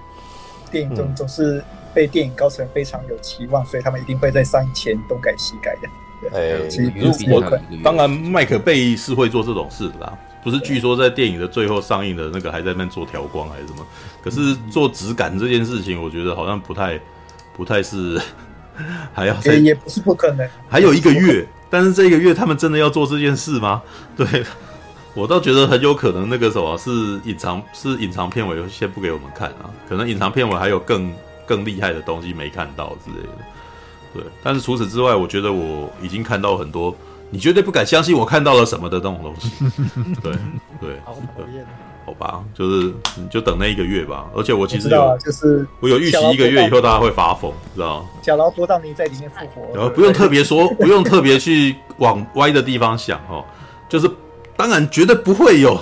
S2: 电影总总是被电影高层非常有期望，所以他们一定会在上映前东改西改的。
S1: 哎，其实我当然麦克贝是会做这种事的啦，不是？据说在电影的最后上映的那个还在那做调光还是什么？可是做质感这件事情，我觉得好像不太不太是还要
S2: 也也不是不可能，
S1: 还有一个月。但是这个月他们真的要做这件事吗？对，我倒觉得很有可能那个什么是隐藏是隐藏片尾，先不给我们看啊。可能隐藏片尾还有更更厉害的东西没看到之类的。对，但是除此之外，我觉得我已经看到很多你绝对不敢相信我看到了什么的那种东西。对对，
S2: 好讨厌。
S1: 好吧，就是你就等那一个月吧。而且我其实有，
S2: 啊、就是
S1: 我有预期一个月以后大家会发疯，知道吗？
S2: 小劳勃道尼在里面复活，
S1: 然后不用特别说，不用特别去往歪的地方想哦。就是当然绝对不会有，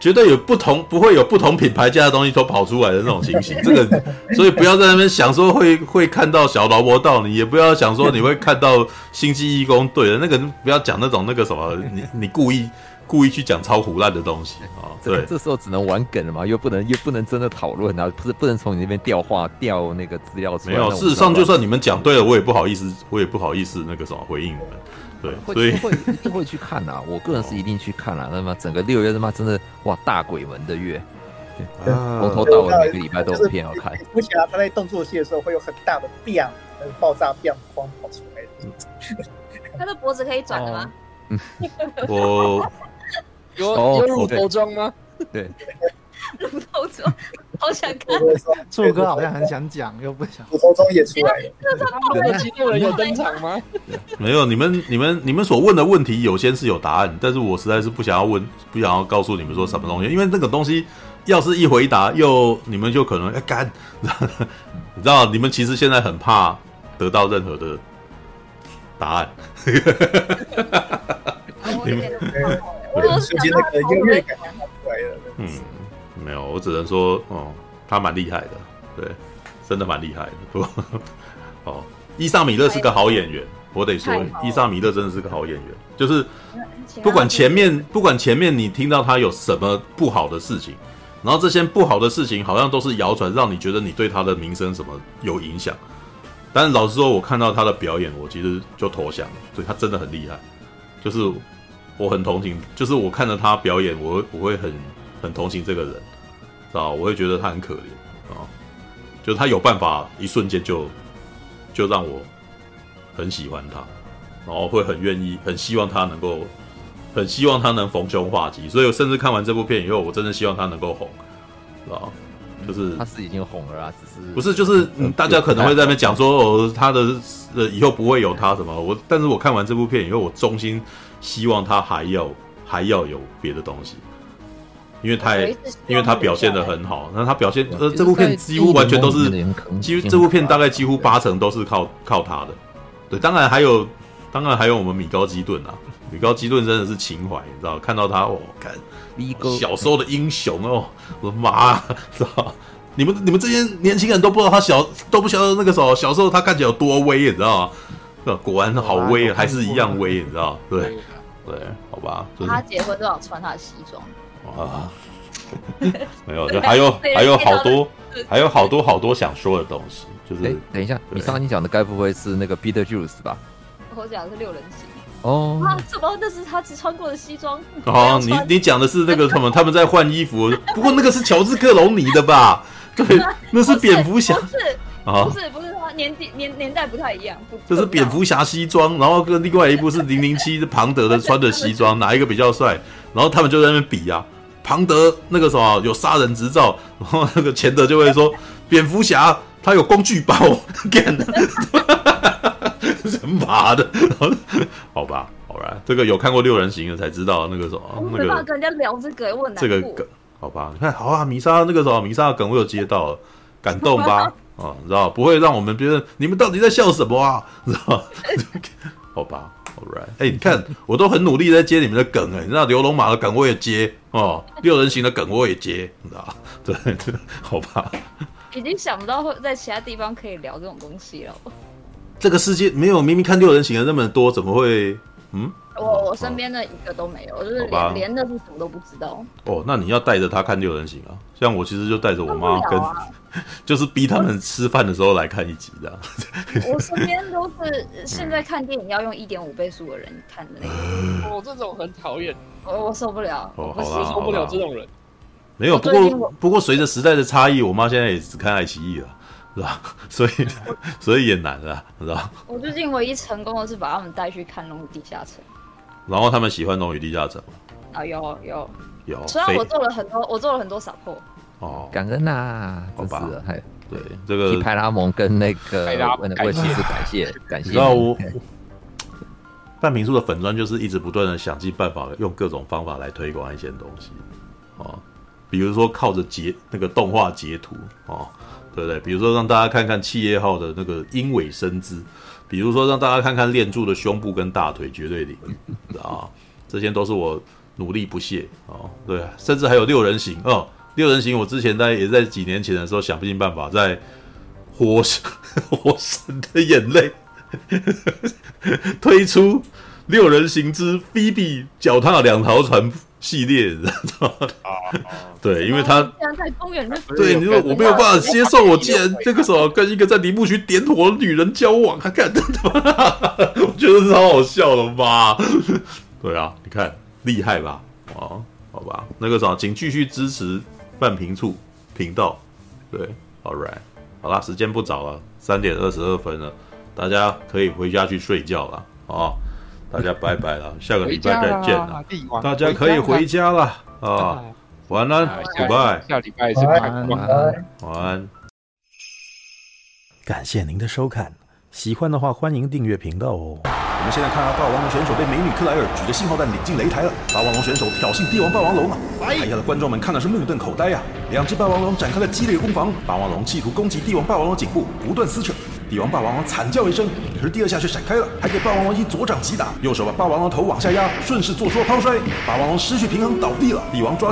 S1: 绝对有不同，不会有不同品牌家的东西都跑出来的那种情形。这个，所以不要在那边想说会会看到小劳勃道你，也不要想说你会看到星际义工队的那个，不要讲那种那个什么，你你故意。故意去讲超胡烂的东西啊！对，
S3: 这时候只能玩梗了嘛，又不能又不能真的讨论啊，不是不能从你那边调话调那个资料出来。
S1: 没有，事实上就算你们讲对了，我也不好意思，我也不好意思那个什么回应你们。对，所以
S3: 会一定会去看啊，我个人是一定去看啊。那么整个六月他妈真的哇大鬼门的月，从头到尾每个礼拜都有片要看。
S2: 蝙蝠侠他在动作戏的时候会有很大的变爆炸变光跑出来的。
S6: 他的脖子可以转的吗？
S1: 我。
S7: 有有乳头装吗？
S3: 对，
S6: 乳头装，好想看。
S4: 柱哥好像很想讲，又不想。
S2: 我从中也出来了。
S7: 那激动人有登场吗？
S1: 没有，你们你们你们所问的问题，有些是有答案，但是我实在是不想要问，不想要告诉你们说什么东西，因为那个东西要是一回答，又你们就可能要干，你知道，你们其实现在很怕得到任何的答案。你们。
S2: 我瞬间那个优越感出来了。
S1: 嗯，没有，我只能说，哦，他蛮厉害的，对，真的蛮厉害的。不过，哦，伊莎米勒是个好演员，我得说，伊莎米勒真的是个好演员。就是不管前面，不管前面你听到他有什么不好的事情，然后这些不好的事情好像都是谣传，让你觉得你对他的名声什么有影响。但是老实说，我看到他的表演，我其实就投降了。所以他真的很厉害，就是。我很同情，就是我看着他表演，我会我会很很同情这个人，知道？我会觉得他很可怜啊，就是他有办法一瞬间就就让我很喜欢他，然后会很愿意，很希望他能够，很希望他能逢凶化吉。所以我甚至看完这部片以后，我真的希望他能够红，知道？就是
S3: 他是已经红了啊，只是
S1: 不是就是、嗯、大家可能会在那边讲说哦，他的呃以后不会有他什么？我但是我看完这部片以后，我衷心。希望他还要还要有别的东西，因为他因为他表现的很好，那他表现呃这部片几乎完全都是，几乎这部片大概几乎八成都是靠靠他的，对，当然还有当然还有我们米高基顿啊，米高基顿真的是情怀，你知道看到他哦，看小时候的英雄哦，我的妈，知道？你们你们这些年轻人都不知道他小都不晓得那个时候小时候他看起来有多威，你知道吗？果然好威，还是一样威，你知道？对，对，好吧。
S6: 他结婚都要穿他的西装。
S1: 哇，没有，就还有 还有好多，还有好多好多想说的东西。就是，
S3: 等一下，你上你讲的该不会是那个 Beetlejuice 吧？
S6: 我讲的是六人行。
S3: 哦。
S6: 啊，怎么那是他只穿过的西装？
S1: 哦，你 你讲的是那个什么？他们在换衣服。不过那个是乔治克隆尼的吧？对，那是蝙蝠侠。
S6: 不是，不是，不是。年纪年年代不太一样，
S1: 这是蝙蝠侠西装，然后跟另外一部是零零七庞德的穿的西装，哪一个比较帅？然后他们就在那边比啊，庞德那个什么有杀人执照，然后那个钱德就会说蝙蝠侠他有工具包，干的，人马的，好吧，好吧，这个有看过六人行的才知道那个什么，那个
S6: 跟人家聊这个，问
S1: 这个梗，好吧，你看好啊，米莎那个什么米莎的梗我有接到，感动吧？啊，你知道不会让我们别人，你们到底在笑什么啊？你知道？好吧 right。哎，你看，我都很努力在接你们的梗哎，你知道刘龙马的梗我也接哦，六人行的梗我也接，你知道？对 对，好吧。
S6: 已经想不到会在其他地方可以聊这种东西了。
S1: 这个世界没有明明看六人行的那么多，怎么会？嗯，
S6: 我我身边的一个都没有，就是连连的是什么都不知道。
S1: 哦，那你要带着他看六人行啊？像我其实就带着我妈跟。就是逼他们吃饭的时候来看一集这样。
S6: 我身边都是现在看电影要用一点五倍速的人看的那个。
S7: 我这种很讨厌，
S6: 我我受不了，我
S7: 受不了这种人。
S1: 没有，不过不过随着时代的差异，我妈现在也只看爱奇艺了，是吧？所以所以也难了，是吧？
S6: 我最近唯一成功的是把他们带去看《龙与地下城》，
S1: 然后他们喜欢《龙与地下城》
S6: 啊，有有。
S1: 有。
S6: 虽然我做了很多，我做了很多 support。
S1: 哦，
S3: 感恩呐，
S1: 好吧，对，这个
S3: 派拉蒙跟那个
S5: 派拉蒙
S3: 威斯是感谢感谢。
S1: 然后 我半瓶醋的粉砖就是一直不断的想尽办法，用各种方法来推广一些东西哦，比如说靠着截那个动画截图哦，对不对？比如说让大家看看企业号的那个鹰尾身姿，比如说让大家看看练柱的胸部跟大腿绝对零 啊，这些都是我努力不懈啊，对，甚至还有六人行哦，六人行我之前在也在几年前的时候想不尽办法在火神火神的眼泪。推出六人行之菲比脚踏两条船系列，知道吗？对，因为他
S6: 在公园
S1: 对，你说我没有办法接受，我 竟然这个时候跟一个在林木区点火的女人交往，他干的我觉得是好好笑的吧？对啊，你看厉害吧？哦，好吧，那个时候请继续支持半平处频道。对，All right，好啦，时间不早了，三点二十二分了。大家可以回家去睡觉了啊！大家拜拜了，下个礼拜再见了。大家可以回家了啊！晚安，，goodbye，。
S5: 下礼拜是拜拜。
S1: 晚安。感谢您的收看，喜欢的话欢迎订阅频道哦。我们现在看到霸王龙选手被美女克莱尔举着信号弹领进擂台了。霸王龙选手挑衅帝王霸王龙啊！台下的观众们看的是目瞪口呆啊！两只霸王龙展开了激烈攻防，霸王龙企图攻击帝王霸王龙颈部，不断撕扯。帝王霸王龙惨叫一声，可是第二下却闪开了，还给霸王龙一左掌击打，右手把霸王龙头往下压，顺势做出了抛摔，霸王龙失去平衡倒地了。帝王抓。